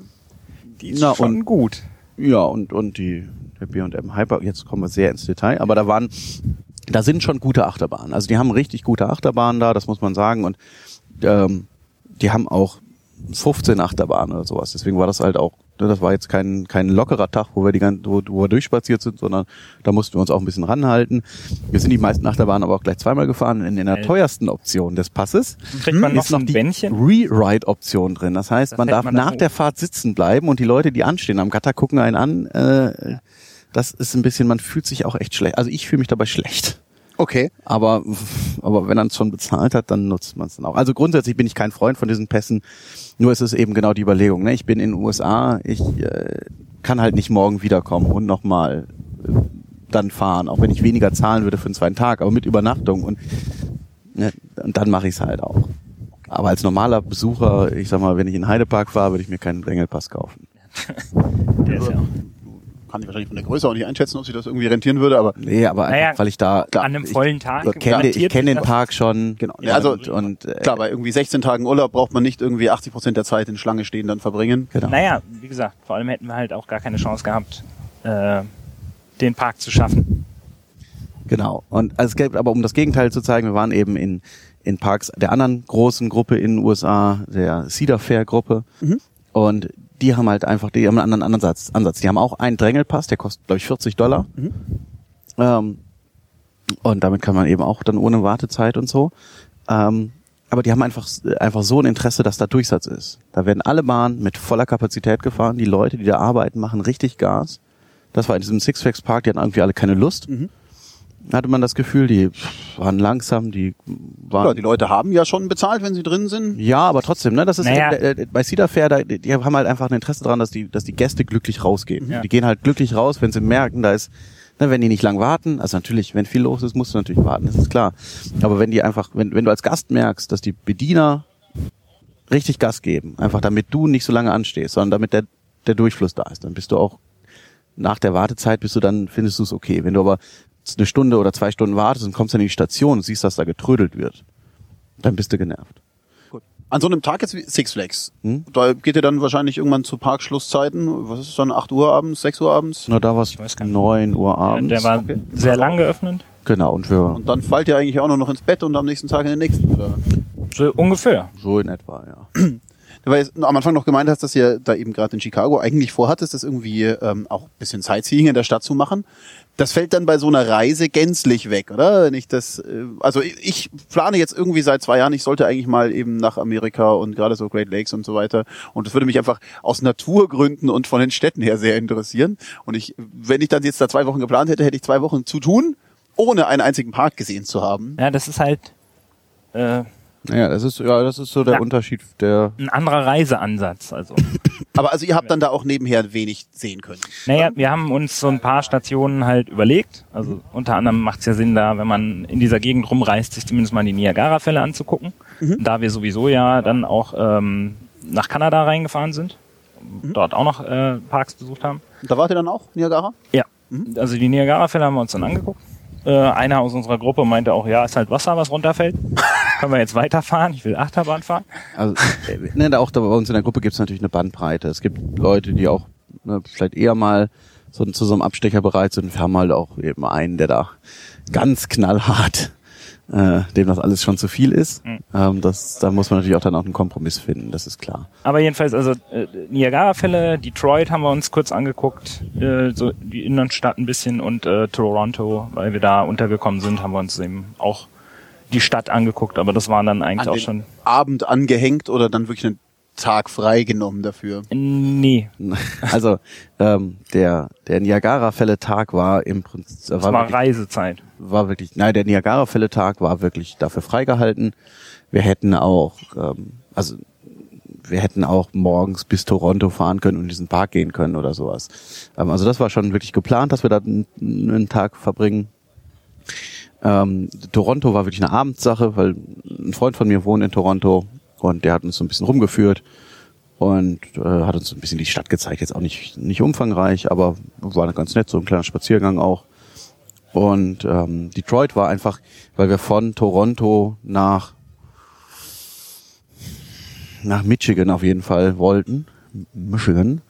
die ist Na, schon und- gut. Ja, und, und die der B&M Hyper, jetzt kommen wir sehr ins Detail, aber da waren, da sind schon gute Achterbahnen. Also die haben richtig gute Achterbahnen da, das muss man sagen. Und ähm, die haben auch 15 Achterbahnen oder sowas. Deswegen war das halt auch, das war jetzt kein, kein lockerer Tag, wo wir die ganze, wo, wo wir durchspaziert sind, sondern da mussten wir uns auch ein bisschen ranhalten. Wir sind die meisten Achterbahnen aber auch gleich zweimal gefahren. In, in der Äh. teuersten Option des Passes Kriegt man noch ist noch ein die Bändchen? Re-Ride-Option drin. Das heißt, Das man darf man nach der Fahrt sitzen bleiben und die Leute, die anstehen am Gatter, gucken einen an. Äh, das ist ein bisschen, man fühlt sich auch echt schlecht. Also ich fühle mich dabei schlecht. Okay. Aber, aber wenn man es schon bezahlt hat, dann nutzt man es dann auch. Also grundsätzlich bin ich kein Freund von diesen Pässen. Nur ist es eben genau die Überlegung. Ne? Ich bin in den USA, ich äh, kann halt nicht morgen wiederkommen und nochmal äh, dann fahren, auch wenn ich weniger zahlen würde für einen zweiten Tag, aber mit Übernachtung und, ne, und dann mache ich es halt auch. Aber als normaler Besucher, ich sag mal, wenn ich in Heidepark fahre, würde ich mir keinen Drängelpass kaufen. [laughs] Der ist ja auch Kann ich wahrscheinlich von der Größe auch nicht einschätzen, ob sich das irgendwie rentieren würde, aber... Nee, aber einfach, Naja, weil ich da an einem vollen Tag ich, kenne, ich kenne den. Park schon. Genau. Ja, Also, und, und äh, Klar, bei irgendwie 16 Tagen Urlaub braucht man nicht irgendwie 80 Prozent der Zeit in Schlange stehen dann verbringen. genau. Naja, wie gesagt, vor allem hätten wir halt auch gar keine Chance gehabt, äh, den Park zu schaffen. Genau. Und also es geht aber um das Gegenteil zu zeigen, wir waren eben in, in Parks der anderen großen Gruppe in den USA, der Cedar Fair Gruppe. Mhm. Und die haben halt einfach, die haben einen anderen Ansatz. Ansatz. Die haben auch einen Drängelpass, der kostet, glaube ich, 40 Dollar. Mhm. Ähm, und damit kann man eben auch dann ohne Wartezeit und so. Ähm, aber die haben einfach, einfach so ein Interesse, dass da Durchsatz ist. Da werden alle Bahnen mit voller Kapazität gefahren. Die Leute, die da arbeiten, machen richtig Gas. Das war in diesem Six Flags Park, die hatten irgendwie alle keine Lust. Mhm. Hatte man das Gefühl, die waren langsam, die waren. Ja, die Leute haben ja schon bezahlt, wenn sie drin sind. Ja, aber trotzdem, ne, das ist Naja. äh, äh, bei Cedar Fair, da, die die haben halt einfach ein Interesse daran, dass die, dass die Gäste glücklich rausgehen. Ja. Die gehen halt glücklich raus, wenn sie merken, da ist, ne, wenn die nicht lang warten, also natürlich, wenn viel los ist, musst du natürlich warten, das ist klar. Aber wenn die einfach, wenn, wenn du als Gast merkst, dass die Bediener richtig Gas geben, einfach damit du nicht so lange anstehst, sondern damit der, der Durchfluss da ist, dann bist du auch nach der Wartezeit bist du dann, findest du es okay. Wenn du aber eine Stunde oder zwei Stunden wartest und kommst dann in die Station und siehst, dass da getrödelt wird, dann bist du genervt. Gut. An so einem Tag jetzt wie Six Flags, Hm? da geht ihr dann wahrscheinlich irgendwann zu Parkschlusszeiten. Was ist es dann? 8 Uhr abends, 6 Uhr abends? Na, da war es weiß gar nicht. 9 Uhr abends. Der war okay. sehr lang geöffnet. genau, und wir Und dann fallt ihr eigentlich auch nur noch ins Bett und am nächsten Tag in den nächsten. Oder? So ungefähr. so in etwa, ja. [clears throat] Weil jetzt am Anfang noch gemeint hast, dass ihr da eben gerade in Chicago eigentlich vorhattest, das irgendwie ähm, auch ein bisschen Sightseeing in der Stadt zu machen. Das fällt dann bei so einer Reise gänzlich weg, oder? Ich das, äh, also ich, ich plane jetzt irgendwie seit zwei Jahren, ich sollte eigentlich mal eben nach Amerika und gerade so Great Lakes und so weiter. Und das würde mich einfach aus Naturgründen und von den Städten her sehr interessieren. Und ich, wenn ich dann jetzt da zwei Wochen geplant hätte, hätte ich zwei Wochen zu tun, ohne einen einzigen Park gesehen zu haben. Ja, das ist halt, äh, Naja, das ist, ja, das ist so der Ja. Unterschied der, Ein anderer Reiseansatz. Also, [laughs] Aber also ihr habt dann da auch nebenher wenig sehen können. naja, wir haben uns so ein paar Stationen halt überlegt. Also unter anderem macht es ja Sinn, da, wenn man in dieser Gegend rumreist, sich zumindest mal die Niagara-Fälle anzugucken. Da wir sowieso ja dann auch ähm, nach Kanada reingefahren sind, dort auch noch äh, Parks besucht haben. Da wart ihr dann auch, Niagara? Ja, also die Niagara-Fälle haben wir uns dann angeguckt. Äh, einer aus unserer Gruppe meinte auch, ja, ist halt Wasser, was runterfällt. [laughs] Können wir jetzt weiterfahren? Ich will Achterbahn fahren. also, ne, da auch da bei uns in der Gruppe gibt es natürlich eine Bandbreite. Es gibt Leute, die auch ne, vielleicht eher mal so zu so einem Abstecher bereit sind. Wir haben halt auch eben einen, der da ganz knallhart, äh, dem das alles schon zu viel ist. Mhm. Ähm, das, da muss man natürlich auch dann auch einen Kompromiss finden, das ist klar. Aber jedenfalls, also äh, Niagara-Fälle, Detroit haben wir uns kurz angeguckt, äh, so die Innenstadt ein bisschen und äh, Toronto, weil wir da untergekommen sind, haben wir uns eben auch die Stadt angeguckt, aber das waren dann eigentlich An auch den schon. Abend angehängt oder dann wirklich einen Tag frei genommen dafür? Nee, [laughs] Also ähm, der der Niagara-Fälle-Tag war im Prinzip das war, war wirklich, Reisezeit. war wirklich nein der Niagara-Fälle-Tag war wirklich dafür freigehalten. Wir hätten auch ähm, also wir hätten auch morgens bis Toronto fahren können und in diesen Park gehen können oder sowas. Ähm, also das war schon wirklich geplant, dass wir da einen Tag verbringen. Ähm, Toronto war wirklich eine Abendsache, weil ein Freund von mir wohnt in Toronto und der hat uns so ein bisschen rumgeführt und äh, hat uns so ein bisschen die Stadt gezeigt. Jetzt auch nicht nicht umfangreich, aber war ganz nett, so ein kleiner Spaziergang auch. Und ähm, Detroit war einfach, weil wir von Toronto nach nach Michigan auf jeden Fall wollten, Michigan.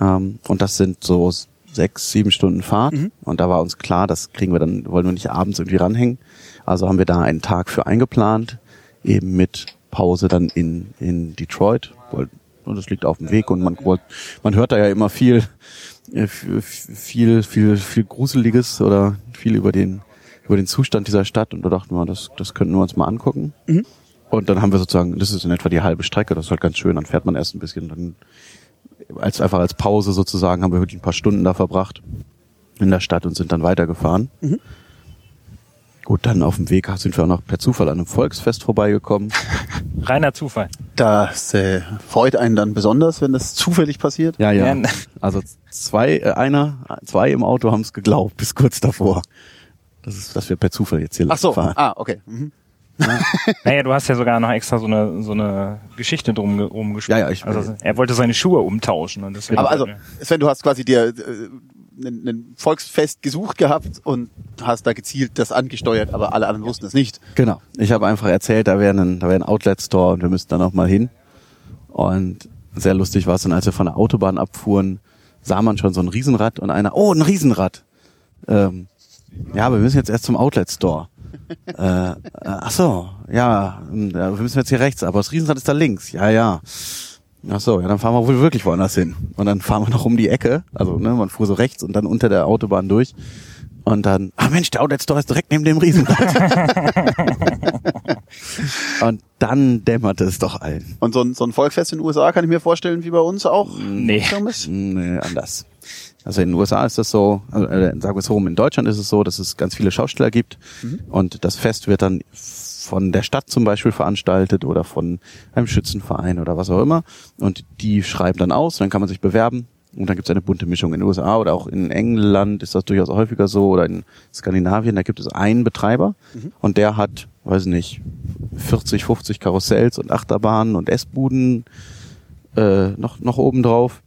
Ähm, und das sind so sechs, sieben Stunden Fahrt. Und da war uns klar, das kriegen wir dann, wollen wir nicht abends irgendwie ranhängen. Also haben wir da einen Tag für eingeplant, eben mit Pause dann in, in Detroit. Und das liegt auf dem Weg und man man hört da ja immer viel, äh, viel, viel, viel Gruseliges oder viel über den, über den Zustand dieser Stadt und da dachten wir, das, das könnten wir uns mal angucken. Und dann haben wir sozusagen, das ist in etwa die halbe Strecke, das ist halt ganz schön, dann fährt man erst ein bisschen, dann als einfach als Pause sozusagen haben wir wirklich ein paar Stunden da verbracht in der Stadt und sind dann weitergefahren. Gut, dann auf dem Weg sind wir auch noch per Zufall an einem Volksfest vorbeigekommen. [laughs] Reiner Zufall. Das äh, freut einen dann besonders, wenn das zufällig passiert. Ja, ja. Ja. [laughs] Also zwei, äh, einer, zwei im Auto haben es geglaubt bis kurz davor. Das ist, dass wir per Zufall jetzt hier Ach so, fahren. ah, okay. Mhm. [laughs] Naja, du hast ja sogar noch extra so eine so eine Geschichte drum ge- rumgespielt. Ja, ja, ich- also er wollte seine Schuhe umtauschen und deswegen Aber also, Sven, du hast quasi dir äh, ein, ein Volksfest gesucht gehabt und hast da gezielt das angesteuert, aber alle anderen wussten es nicht. Genau. Ich habe einfach erzählt, da wäre ein, da wäre ein Outlet-Store und wir müssten da noch mal hin. Und sehr lustig war es dann, als wir von der Autobahn abfuhren, sah man schon so ein Riesenrad und einer, oh, ein Riesenrad. Ähm, ja, aber wir müssen jetzt erst zum Outlet-Store. Äh, äh, ach so, ja, ja, wir müssen jetzt hier rechts, aber das Riesenrad ist da links. Ja, ja. Ach so, ja, dann fahren wir wohl wirklich woanders hin. Und dann fahren wir noch um die Ecke. Also, ne, man fuhr so rechts und dann unter der Autobahn durch. Und dann, ah Mensch, der Outlet Store ist direkt neben dem Riesenrad. [laughs] und dann dämmerte es doch allen. Und so ein, so ein Volksfest in den USA kann ich mir vorstellen, wie bei uns auch. Nee. Nee, anders. Also in den USA ist das so, also, äh, sagen wir es so rum, in Deutschland ist es so, dass es ganz viele Schausteller gibt. Und das Fest wird dann von der Stadt zum Beispiel veranstaltet oder von einem Schützenverein oder was auch immer. Und die schreiben dann aus, dann kann man sich bewerben. Und dann gibt es eine bunte Mischung. In den USA oder auch in England ist das durchaus häufiger so oder in Skandinavien, da gibt es einen Betreiber. Und der hat, weiß nicht, 40, 50 Karussells und Achterbahnen und Essbuden äh, noch, noch oben drauf.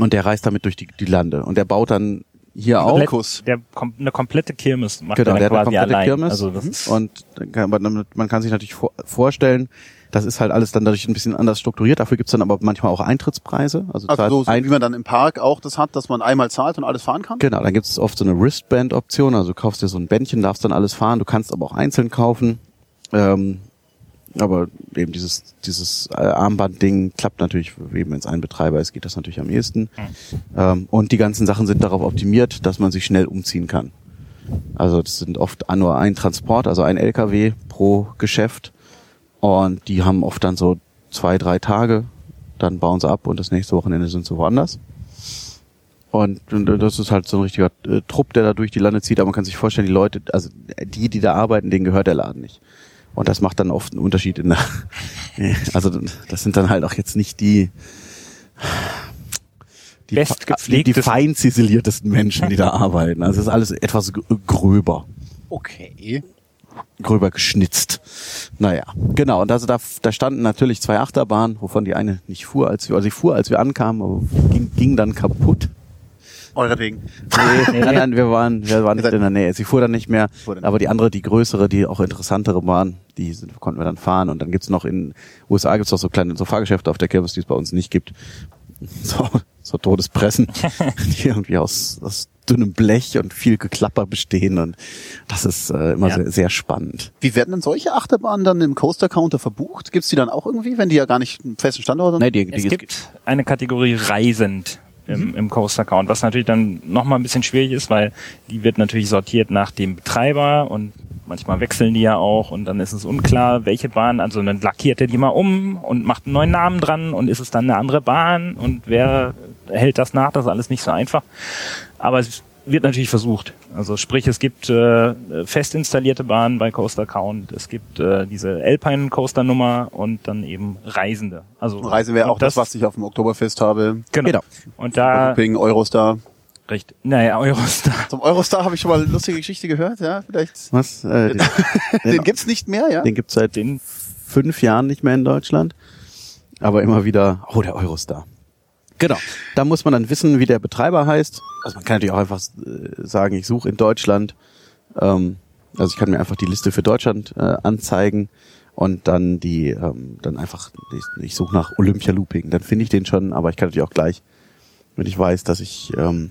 Und der reist damit durch die, die Lande. Und der baut dann hier auch. Kuss. der kom eine komplette Kirmes macht Genau, der dann hat eine quasi komplette allein. Kirmes. Also das ist, und dann kann man, man kann sich natürlich vor, vorstellen, das ist halt alles dann dadurch ein bisschen anders strukturiert. Dafür gibt's dann aber manchmal auch Eintrittspreise. Also, Also zahlt so, so ein, wie man dann im Park auch das hat, dass man einmal zahlt und alles fahren kann? Genau, dann gibt es oft so eine Wristband-Option. Also du kaufst dir so ein Bändchen, darfst dann alles fahren. Du kannst aber auch einzeln kaufen. Ähm, aber eben dieses, dieses äh, Armband-Ding klappt natürlich, eben wenn es ein Betreiber ist, geht das natürlich am ehesten. Ähm, und die ganzen Sachen sind darauf optimiert, dass man sich schnell umziehen kann. Also das sind oft nur ein Transport, also ein LKW pro Geschäft. Und die haben oft dann so zwei, drei Tage, dann bauen sie ab und das nächste Wochenende sind sie woanders. Und und das ist halt so ein richtiger äh, Trupp, der da durch die Lande zieht. Aber man kann sich vorstellen, die Leute, also die, die da arbeiten, denen gehört der Laden nicht. Und das macht dann oft einen Unterschied in der, [laughs] also das sind dann halt auch jetzt nicht die, die, die, die fein ziseliertesten Menschen, die da [laughs] arbeiten. Also es ist alles etwas gröber, Okay. gröber geschnitzt. Naja, genau. Und also da, da standen natürlich zwei Achterbahnen, wovon die eine nicht fuhr, als wir, also sie fuhr, als wir ankamen, aber ging, ging dann kaputt. Euretwegen. Nee, nein, [laughs] nein, wir waren, wir waren nicht in der Nähe. Sie fuhr dann nicht mehr, aber die andere, die größere, die auch interessantere Bahn, die sind, konnten wir dann fahren. Und dann gibt's noch in USA gibt's noch so kleine so Fahrgeschäfte auf der Kirmes, die es bei uns nicht gibt. [laughs] So, so Todespressen, [laughs] die irgendwie aus, aus dünnem Blech und viel Geklapper bestehen. Und das ist äh, immer Ja. sehr, sehr spannend. Wie werden denn solche Achterbahnen dann im Coaster Counter verbucht? Gibt's die dann auch irgendwie, wenn die ja gar nicht einen festen Standort haben? Nee, die, Es die, gibt eine Kategorie Reisend im, im Coaster-Account, was natürlich dann nochmal ein bisschen schwierig ist, weil die wird natürlich sortiert nach dem Betreiber und manchmal wechseln die ja auch und dann ist es unklar, welche Bahn, also dann lackiert er die mal um und macht einen neuen Namen dran und ist es dann eine andere Bahn und wer hält das nach, das ist alles nicht so einfach. Aber es wird natürlich versucht. Also sprich, es gibt äh, fest installierte Bahnen bei Coaster Count, es gibt äh, diese Alpine Coaster Nummer und dann eben Reisende. Also Reise wäre auch das, was ich auf dem Oktoberfest habe. Genau. Genau. Und da Wegen Eurostar. recht, naja, Eurostar. Zum Eurostar habe ich schon mal eine lustige Geschichte gehört, ja, vielleicht. was? Äh, den, Den gibt's nicht mehr, ja? den gibt's seit Den fünf Jahren nicht mehr in Deutschland. Aber immer wieder, oh, der Eurostar. Genau. Da muss man dann wissen, wie der Betreiber heißt. Also man kann natürlich auch einfach äh, sagen, ich suche in Deutschland. Ähm, also ich kann mir einfach die Liste für Deutschland äh, anzeigen und dann die, ähm, dann einfach, ich, ich suche nach Olympia Looping. Dann finde ich den schon, aber ich kann natürlich auch gleich, wenn ich weiß, dass ich, ähm,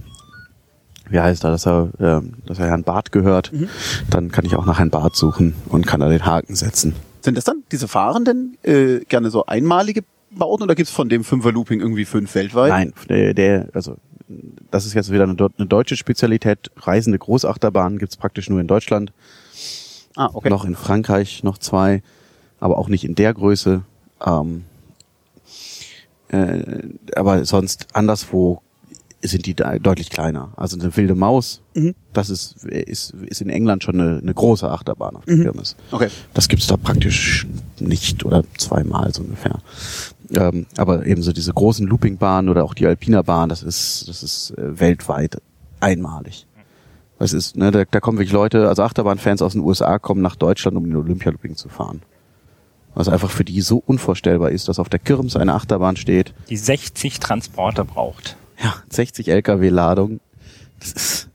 wie heißt er, dass er, ähm, dass er Herrn Barth gehört, dann kann ich auch nach Herrn Barth suchen und kann da den Haken setzen. Sind das dann diese Fahrenden äh, gerne so einmalige Bauten oder gibt's von dem Fünfer Looping irgendwie fünf weltweit? Nein, der, der, also das ist jetzt wieder eine, eine deutsche Spezialität. Reisende Großachterbahnen gibt's praktisch nur in Deutschland, Ah, okay. noch in Frankreich noch zwei, aber auch nicht in der Größe. Ähm, äh, aber sonst anderswo sind die da deutlich kleiner. Also eine wilde Maus, Mhm. das ist, ist, ist in England schon eine, eine große Achterbahn auf der Kirmes. Okay. Das gibt's da praktisch nicht oder zweimal so ungefähr. Ähm, aber eben so diese großen Loopingbahnen oder auch die Alpina-Bahn, das ist, das ist äh, weltweit einmalig. Das ist, ne, da, da kommen wirklich Leute, also Achterbahnfans aus den USA kommen nach Deutschland, um den Olympia-Looping zu fahren. Was einfach für die so unvorstellbar ist, dass auf der Kirmes eine Achterbahn steht, die 60 Transporter braucht. Ja, 60 LKW-Ladung. Das ist,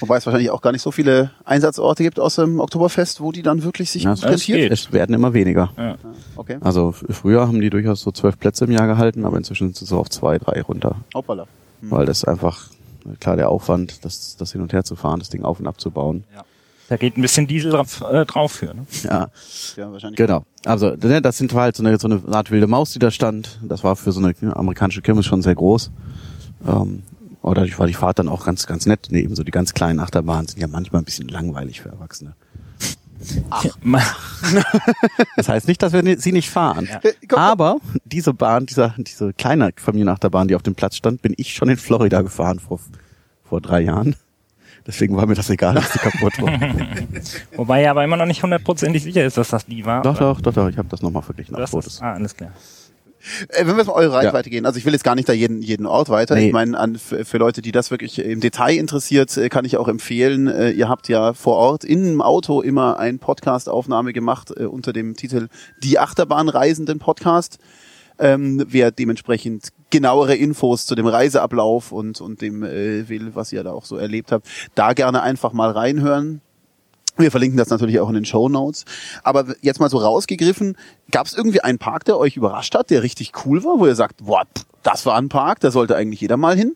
Wobei es wahrscheinlich auch gar nicht so viele Einsatzorte gibt aus dem Oktoberfest, wo die dann wirklich sich ja, es, rentiert. geht. es werden immer weniger. Ja. Okay. Also früher haben die durchaus so zwölf Plätze im Jahr gehalten, aber inzwischen sind sie so auf zwei, drei runter. Hoppala. Weil das einfach, klar, der Aufwand, das, das hin und her zu fahren, das Ding auf und abzubauen. Da geht ein bisschen Diesel drauf, äh, drauf für. Ne? Ja, Ja, wahrscheinlich. genau. Also, ne, das sind halt so eine, so eine Art wilde Maus, die da stand. Das war für so eine ne, amerikanische Kirmes schon sehr groß. Ähm, dadurch war die Fahrt dann auch ganz, ganz nett. Nee, eben so die ganz kleinen Achterbahnen sind ja manchmal ein bisschen langweilig für Erwachsene. [laughs] Ma- Das heißt nicht, dass wir sie nicht fahren. Ja. Äh, Aber diese Bahn, dieser, diese kleine Familienachterbahn, die auf dem Platz stand, bin ich schon in Florida gefahren vor, vor drei Jahren. Deswegen war mir das egal, dass die kaputt war. [laughs] Wobei ja aber immer noch nicht hundertprozentig sicher ist, dass das die war. doch, oder? doch, doch, doch, ich habe das nochmal verglichen Fotos. ah, alles klar. Äh, wenn wir jetzt mal eure Reichweite Ja. gehen, also ich will jetzt gar nicht da jeden, jeden Ort weiter. Nee. Ich meine, an, für, Leute, die das wirklich im Detail interessiert, äh, kann ich auch empfehlen, äh, ihr habt ja vor Ort im Auto immer ein Podcast-Aufnahme gemacht äh, unter dem Titel Die Achterbahnreisenden Podcast. Ähm, wer dementsprechend genauere Infos zu dem Reiseablauf und, und dem äh, will, was ihr da auch so erlebt habt, da gerne einfach mal reinhören. Wir verlinken das natürlich auch in den Show Notes. Aber jetzt mal so rausgegriffen, gab es irgendwie einen Park, der euch überrascht hat, der richtig cool war, wo ihr sagt, boah, pff, das war ein Park, da sollte eigentlich jeder mal hin?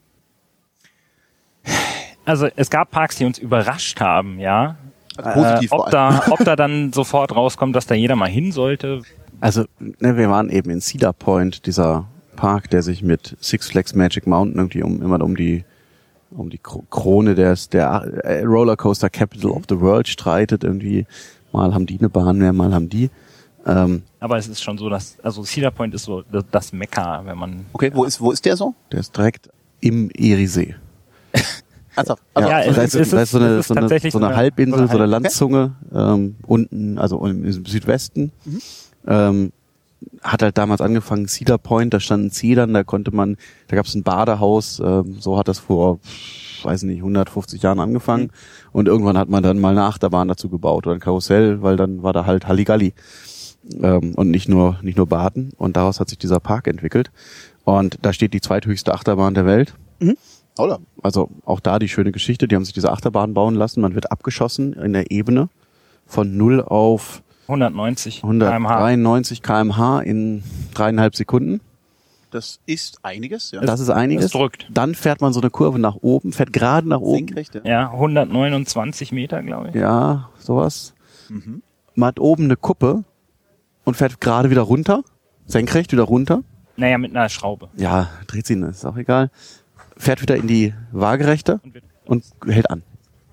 Also es gab Parks, die uns überrascht haben, ja. Also positiv äh, ob, da, ob da dann [laughs] sofort rauskommt, dass da jeder mal hin sollte. Also, ne, wir waren eben in Cedar Point, dieser Park, der sich mit Six Flags Magic Mountain irgendwie um immer um die um die Kro- Krone des der äh, Rollercoaster Capital of the World streitet irgendwie. Mal haben die eine Bahn mehr, mal haben die. Ähm, Aber es ist schon so, dass, also Cedar Point ist so das, das Mekka, wenn man Okay, wo ist, wo ist der so? der ist direkt im Eriesee. [laughs] Ja, Also, Ja, also es ist- ist, so eine, es ist so eine, tatsächlich so eine Halbinsel, so eine Landzunge ähm, unten, also im Südwesten. Ähm, hat halt damals angefangen, Cedar Point, da standen Zedern, da konnte man, da gab es ein Badehaus, ähm, so hat das vor, weiß nicht, 150 Jahren angefangen. Und irgendwann hat man dann mal eine Achterbahn dazu gebaut oder ein Karussell, weil dann war da halt Halligalli ähm, und nicht nur nicht nur Baden. Und daraus hat sich dieser Park entwickelt. Und da steht die zweithöchste Achterbahn der Welt. Oder? Also auch da die schöne Geschichte, die haben sich diese Achterbahn bauen lassen. Man wird abgeschossen in der Ebene von 0 auf 190 kmh. 193 kmh in dreieinhalb Sekunden. Das ist einiges, ja. Das ist einiges. das drückt. Dann fährt man so eine Kurve nach oben, fährt gerade nach oben. Senkrecht, ja. Ja, 129 Meter, glaube ich. Ja, sowas. Man hat oben eine Kuppe und fährt gerade wieder runter, senkrecht wieder runter. Naja, mit einer Schraube. Ja, dreht sie, ist auch egal. Fährt wieder in die Waagerechte Und und hält an.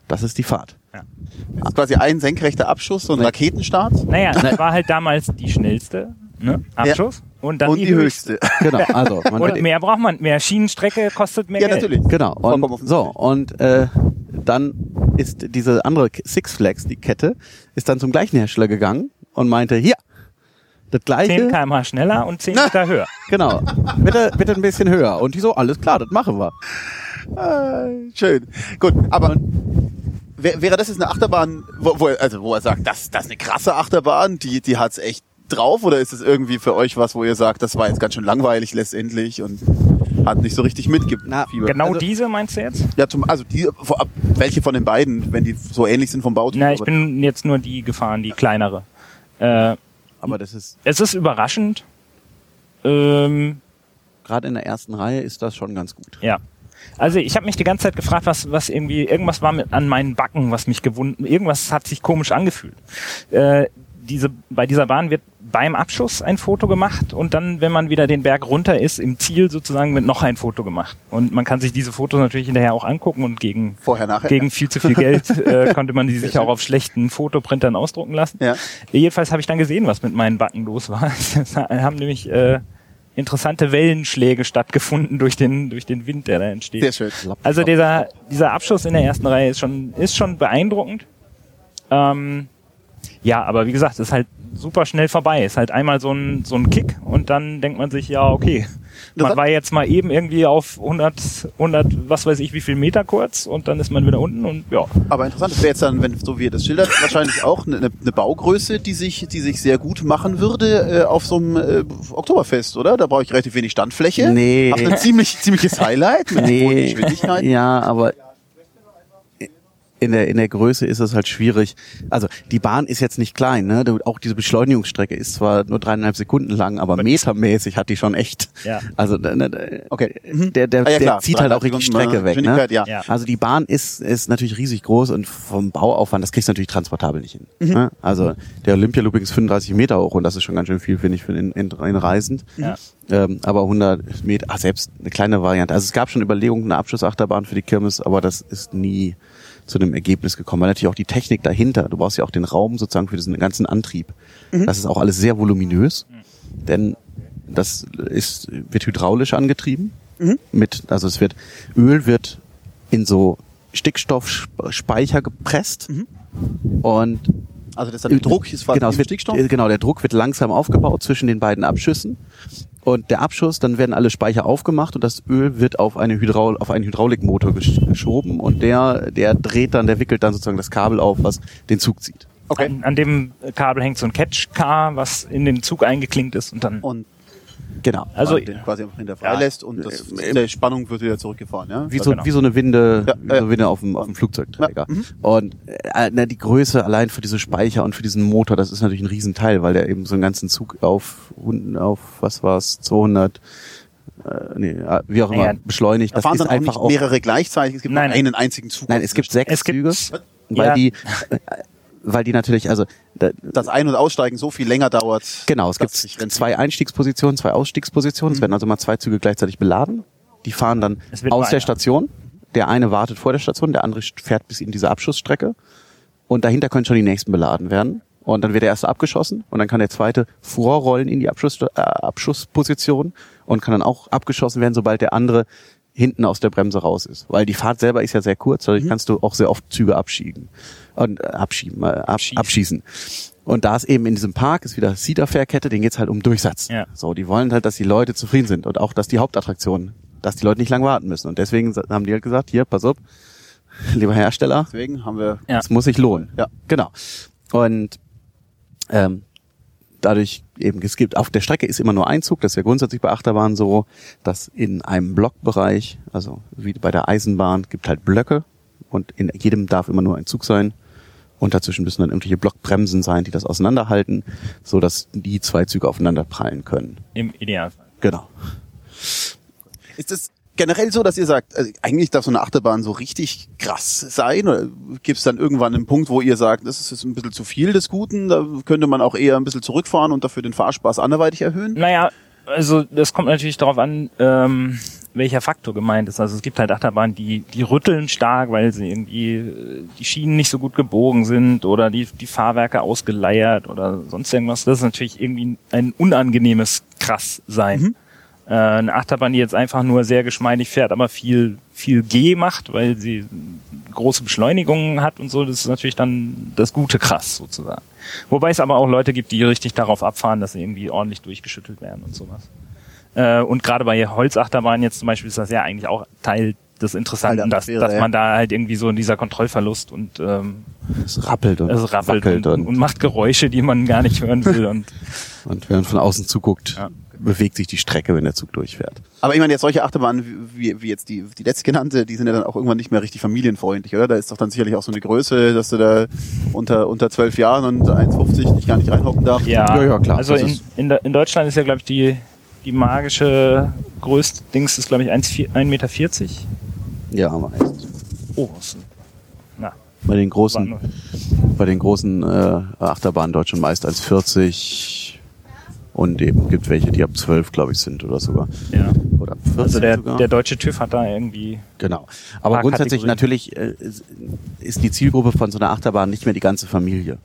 Das ist die Fahrt. Das ist quasi ein senkrechter Abschuss, so ein Raketenstart. Naja, das war halt damals die schnellste ne? Abschuss. Und dann und die höchste. [laughs] Genau, also [laughs] man Und mehr braucht man. Mehr Schienenstrecke kostet mehr Ja, Geld. natürlich. Genau. Und, so, und äh, dann ist diese andere Six Flags, die Kette, ist dann zum gleichen Hersteller gegangen und meinte, hier, das 10 gleiche, km schneller und 10 Meter [laughs] höher. genau, bitte, bitte ein bisschen höher. Und die so, alles klar, das machen wir. Ah, schön. Gut, aber wär, wäre das jetzt eine Achterbahn, wo, wo, er- also wo er sagt, das, das ist eine krasse Achterbahn, die, die hat's echt drauf, oder ist es irgendwie für euch was, wo ihr sagt, das war jetzt ganz schön langweilig letztendlich und hat nicht so richtig mitgefiebert? Na, Genau Also- diese meinst du jetzt? Ja, zum, also die, vorab, welche von den beiden, wenn die so ähnlich sind vom Bautyp? Na, ich bin jetzt nur die gefahren, die kleinere. Äh, Aber das ist, es ist überraschend. Ähm, gerade in der ersten Reihe ist das schon ganz gut. ja. Also ich habe mich die ganze Zeit gefragt, was, was irgendwie, irgendwas war mit an meinen Backen, was mich gewunden, irgendwas hat sich komisch angefühlt. Äh, diese, bei dieser Bahn wird beim Abschuss ein Foto gemacht und dann, wenn man wieder den Berg runter ist, im Ziel sozusagen wird noch ein Foto gemacht. Und man kann sich diese Fotos natürlich hinterher auch angucken und gegen, Vorher, nachher? gegen viel zu viel Geld [laughs] äh, konnte man die sich auch auf schlechten Fotoprintern ausdrucken lassen. Ja. Jedenfalls habe ich dann gesehen, was mit meinen Backen los war. [laughs] Haben nämlich äh, interessante Wellenschläge stattgefunden durch den, durch den Wind, der da entsteht. Sehr schön. Also dieser, dieser Abschuss in der ersten Reihe ist schon, ist schon beeindruckend. Ähm, ja, aber wie gesagt, ist halt super schnell vorbei. Ist halt einmal so ein, so ein Kick und dann denkt man sich, ja, okay. Man war jetzt mal eben irgendwie auf 100, 100, was weiß ich, wie viel Meter kurz und dann ist man wieder unten und ja. Aber interessant, das wäre jetzt dann, wenn so wie ihr das schildert, wahrscheinlich auch eine, eine Baugröße, die sich, die sich sehr gut machen würde äh, auf so einem äh, Oktoberfest, oder? Da brauche ich relativ wenig Standfläche. Nee. Hab ein ziemlich, ziemliches Highlight mit hohen Nee, Geschwindigkeiten. ja, aber in der, in der Größe ist es halt schwierig. Also die Bahn ist jetzt nicht klein, ne? Auch diese Beschleunigungsstrecke ist zwar nur dreieinhalb Sekunden lang, aber metermäßig hat die schon echt. Ja. Also ne, ne, Okay. der, der, Ah, ja, der zieht halt auch richtig Sekunden, Strecke äh, weg. Ne? Ja. Ja. Also die Bahn ist, ist natürlich riesig groß und vom Bauaufwand, das kriegst du natürlich transportabel nicht hin. Mhm. Ne? Also der Olympia-Looping ist 35 Meter hoch und das ist schon ganz schön viel, finde ich, für den in, in Reisend. Ja. Ähm, aber 100 Meter, ach, selbst eine kleine Variante. Also es gab schon Überlegungen, eine Abschlussachterbahn für die Kirmes, aber das ist nie zu einem Ergebnis gekommen. Weil natürlich auch die Technik dahinter, du brauchst ja auch den Raum sozusagen für diesen ganzen Antrieb. Das ist auch alles sehr voluminös, denn das ist, wird hydraulisch angetrieben. Mit, also es wird, Öl wird in so Stickstoffspeicher gepresst und Also das ist dann der Druck ist quasi genau, wird, Stickstoff. äh, genau, der Druck wird langsam aufgebaut zwischen den beiden Abschüssen. Und der Abschuss, dann werden alle Speicher aufgemacht und das Öl wird auf, eine Hydraul auf einen Hydraulikmotor gesch geschoben und der, der dreht dann, der wickelt dann sozusagen das Kabel auf, was den Zug zieht. Okay. An, an dem Kabel hängt so ein Catch-Car, was in den Zug eingeklinkt ist und dann. Und Genau. Also- den quasi einfach hinter freilässt und das, äh, der Spannung wird wieder zurückgefahren, ja? wie so, genau. wie so eine Winde, Ja, wie so eine ja. Winde auf dem, auf dem Flugzeugträger. Ja, mhm. Und äh, na, die Größe allein für diese Speicher und für diesen Motor, das ist natürlich ein Riesenteil, weil der eben so einen ganzen Zug auf, auf was war's, 200, äh, nee, äh, wie auch immer, Ja. beschleunigt. Da Das fahren ist dann auch einfach nicht auch mehrere gleichzeitig, es gibt Nein, nur einen einzigen Zug. Nein, es gibt sechs Es gibt- Züge, weil Ja. die, [laughs] äh, weil die natürlich, also das Ein- und Aussteigen so viel länger dauert. genau, es gibt zwei Einstiegspositionen, zwei Ausstiegspositionen. Es werden also mal zwei Züge gleichzeitig beladen. Die fahren dann aus der. Station. Der eine wartet vor der Station, der andere fährt bis in diese Abschussstrecke. Und dahinter können schon die nächsten beladen werden. Und dann wird der erste abgeschossen und dann kann der zweite vorrollen in die Abschuss, äh, Abschussposition und kann dann auch abgeschossen werden, sobald der andere hinten aus der Bremse raus ist. Weil die Fahrt selber ist ja sehr kurz, dadurch kannst du auch sehr oft Züge abschieben. Und, äh, abschieben, äh, ab, Abschießen. abschießen. Und da es eben in diesem Park ist wieder Cedar-Fair-Kette, denen geht's halt um Durchsatz. Ja. So, die wollen halt, dass die Leute zufrieden sind und auch, dass die Hauptattraktion, dass die Leute nicht lang warten müssen. Und deswegen haben die halt gesagt, hier, pass auf, [laughs] lieber Hersteller, Deswegen haben wir Ja. es muss sich lohnen. Ja. Genau. Und ähm, dadurch eben, es gibt, auf der Strecke ist immer nur ein Zug, das ist ja grundsätzlich bei Achterbahnen so, dass in einem Blockbereich, also wie bei der Eisenbahn, gibt halt Blöcke und in jedem darf immer nur ein Zug sein. Und dazwischen müssen dann irgendwelche Blockbremsen sein, die das auseinanderhalten, so dass die zwei Züge aufeinander prallen können. Im Idealfall. Genau. Ist es generell so, dass ihr sagt, also eigentlich darf so eine Achterbahn so richtig krass sein? Oder gibt es dann irgendwann einen Punkt, wo ihr sagt, das ist jetzt ein bisschen zu viel des Guten, da könnte man auch eher ein bisschen zurückfahren und dafür den Fahrspaß anderweitig erhöhen? Naja, also das kommt natürlich darauf an, ähm, welcher Faktor gemeint ist. Also es gibt halt Achterbahnen, die, die rütteln stark, weil sie irgendwie äh, die Schienen nicht so gut gebogen sind oder die, die Fahrwerke ausgeleiert oder sonst irgendwas. Das ist natürlich irgendwie ein unangenehmes Krass sein. Äh, eine Achterbahn, die jetzt einfach nur sehr geschmeidig fährt, aber viel, viel G macht, weil sie große Beschleunigungen hat und so, das ist natürlich dann das gute Krass sozusagen. Wobei es aber auch Leute gibt, die richtig darauf abfahren, dass sie irgendwie ordentlich durchgeschüttelt werden und sowas. Äh, und gerade bei Holzachterbahnen jetzt zum Beispiel ist das ja eigentlich auch Teil des Interessanten, dass, dass man da halt irgendwie so in dieser Kontrollverlust und ähm, Es rappelt und es rappelt und, und, und macht Geräusche, die man gar nicht hören will. [laughs] Und und wenn man von außen zuguckt, Ja. Bewegt sich die Strecke, wenn der Zug durchfährt. Aber ich meine, jetzt solche Achterbahnen wie, wie jetzt die, die letztgenannte, die sind ja dann auch irgendwann nicht mehr richtig familienfreundlich, oder? Da ist doch dann sicherlich auch so eine Größe, dass du da unter, unter zwölf Jahren und 1,50 dich gar nicht reinhocken darfst. ja, Ja, ja, klar, Also in, in, der- in Deutschland ist ja, glaube ich, die, die magische größte Dings ist, glaube ich, 1,4 Meter. Ja, meist. Oh, was na, Bei den großen, bei den großen äh, Achterbahnen Deutschland meist 1,40 und eben gibt welche, die ab 12, glaube ich, sind oder sogar. ja. Oder ab 14 Also der, sogar. der deutsche TÜV hat da irgendwie Genau. Aber grundsätzlich Kategorien. natürlich äh, ist- die Zielgruppe von so einer Achterbahn nicht mehr die ganze Familie.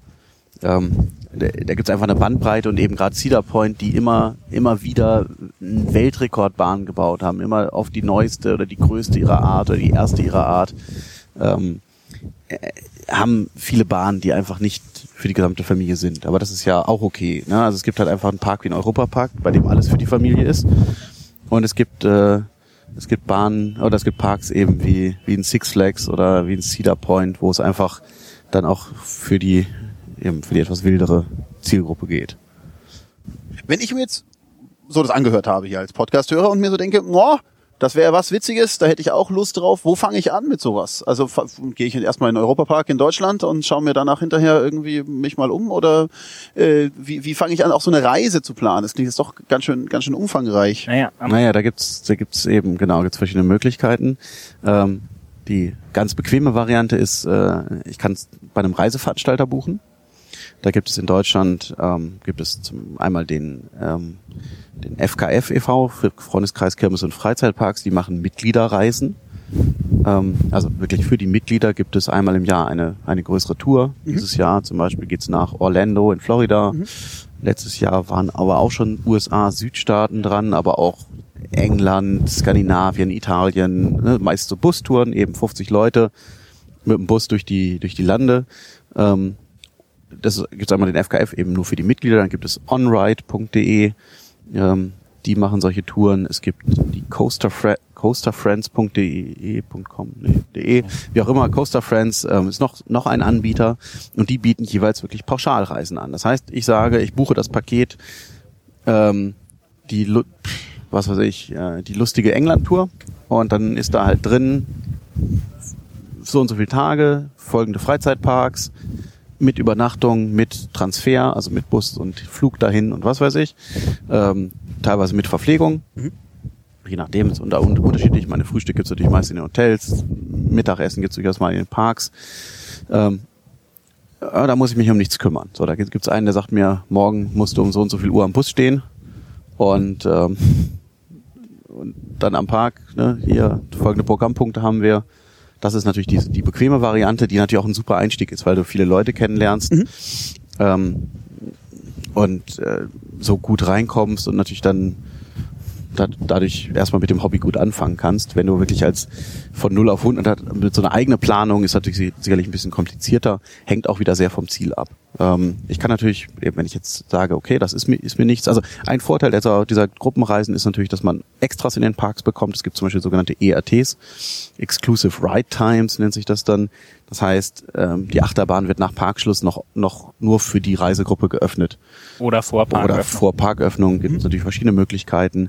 Ähm, da da gibt es einfach eine Bandbreite und eben gerade Cedar Point, die immer, immer wieder einen Weltrekordbahn gebaut haben, immer auf die neueste oder die größte ihrer Art oder die erste ihrer Art, ähm, äh, haben viele Bahnen, die einfach nicht für die gesamte Familie sind. Aber das ist ja auch okay. Ne? Also es gibt halt einfach einen Park wie ein Europapark, bei dem alles für die Familie ist. Und es gibt äh, es gibt Bahnen oder es gibt Parks eben wie wie ein Six Flags oder wie ein Cedar Point, wo es einfach dann auch für die eben für die etwas wildere Zielgruppe geht. Wenn ich mir jetzt so das angehört habe hier als Podcast-Hörer und mir so denke, boah, das wäre was Witziges, da hätte ich auch Lust drauf. Wo fange ich an mit sowas? Also gehe ich erstmal in den Europapark in Deutschland und schaue mir danach hinterher irgendwie mich mal um oder äh, wie, wie fange ich an, auch so eine Reise zu planen? Das klingt jetzt doch ganz schön, ganz schön umfangreich. Naja, Naja, da gibt's da gibt's eben genau gibt's verschiedene Möglichkeiten. Ähm, die ganz bequeme Variante ist, äh, ich kann es bei einem Reiseveranstalter buchen. Da gibt es in Deutschland ähm, gibt es zum einmal den ähm, den FKF e.V. für Freundeskreis Kirmes und Freizeitparks. Die machen Mitgliederreisen. Ähm, also wirklich für die Mitglieder gibt es einmal im Jahr eine eine größere Tour. Dieses Jahr zum Beispiel geht's nach Orlando in Florida. Letztes Jahr waren aber auch schon USA, Südstaaten dran, aber auch England, Skandinavien, Italien, ne, meist so Bustouren, eben 50 Leute mit dem Bus durch die, durch die Lande. Ähm, das gibt einmal den FKF eben nur für die Mitglieder, dann gibt es onride.de, ähm, die machen solche Touren. Es gibt die Coasterfre coasterfriends.de.com, nee, de, wie auch immer, Coaster Friends ähm, ist noch, noch ein Anbieter und die bieten jeweils wirklich Pauschalreisen an. Das heißt, ich sage, ich buche das Paket, ähm, die, was weiß ich, äh, die lustige England-Tour und dann ist da halt drin so und so viele Tage, folgende Freizeitparks, mit Übernachtung, mit Transfer, also mit Bus und Flug dahin und was weiß ich, ähm, teilweise mit Verpflegung. Je nachdem ist unter, un- unterschiedlich. Meine Frühstück gibt's natürlich meist in den Hotels, Mittagessen gibt's durchaus mal in den Parks. Ähm, ja, da muss ich mich um nichts kümmern. So, da gibt- gibt's einen, der sagt mir, morgen musst du um so und so viel Uhr am Bus stehen und, ähm, und dann am Park, ne, hier folgende Programmpunkte haben wir. Das ist natürlich die, die bequeme Variante, die natürlich auch ein super Einstieg ist, weil du viele Leute kennenlernst ähm, und äh, so gut reinkommst und natürlich dann da, dadurch erstmal mit dem Hobby gut anfangen kannst. Wenn du wirklich als von 0 auf 100 mit so einer eigenen Planung ist natürlich sicherlich ein bisschen komplizierter, hängt auch wieder sehr vom Ziel ab. Ähm, ich kann natürlich, wenn ich jetzt sage, okay, das ist mir, ist mir nichts, also ein Vorteil dieser, dieser Gruppenreisen ist natürlich, dass man Extras in den Parks bekommt. Es gibt zum Beispiel sogenannte ERTs, Exclusive Ride Times nennt sich das dann. Das heißt, ähm, die Achterbahn wird nach Parkschluss noch, noch nur für die Reisegruppe geöffnet. Oder vor Parköffnung. Oder vor Parköffnung gibt es natürlich verschiedene Möglichkeiten.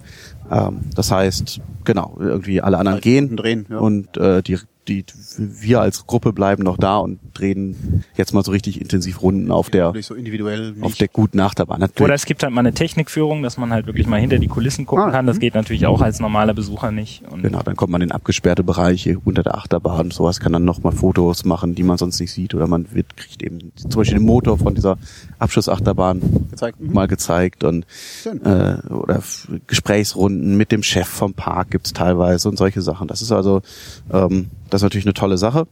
Ähm, das heißt, genau, irgendwie alle anderen gehen drehen, ja. und äh, die, die, wir als Gruppe bleiben noch da und drehen jetzt mal so richtig intensiv Runden auf der, so individuell auf der guten Achterbahn. Natürlich, Oder es gibt halt mal eine Technikführung, dass man halt wirklich mal hinter die Kulissen gucken Ah, kann. Das geht natürlich auch als normaler Besucher nicht. Und Genau, dann kommt man in abgesperrte Bereiche unter der Achterbahn und sowas, kann dann nochmal Fotos machen, die man sonst nicht sieht. Oder man wird, kriegt eben zum Beispiel den Motor von dieser Abschussachterbahn Gezeigt. Mhm. mal gezeigt und Schön. äh, oder Gesprächsrunden mit dem Chef vom Park gibt's teilweise und solche Sachen. Das ist also ähm, das ist natürlich eine tolle Sache.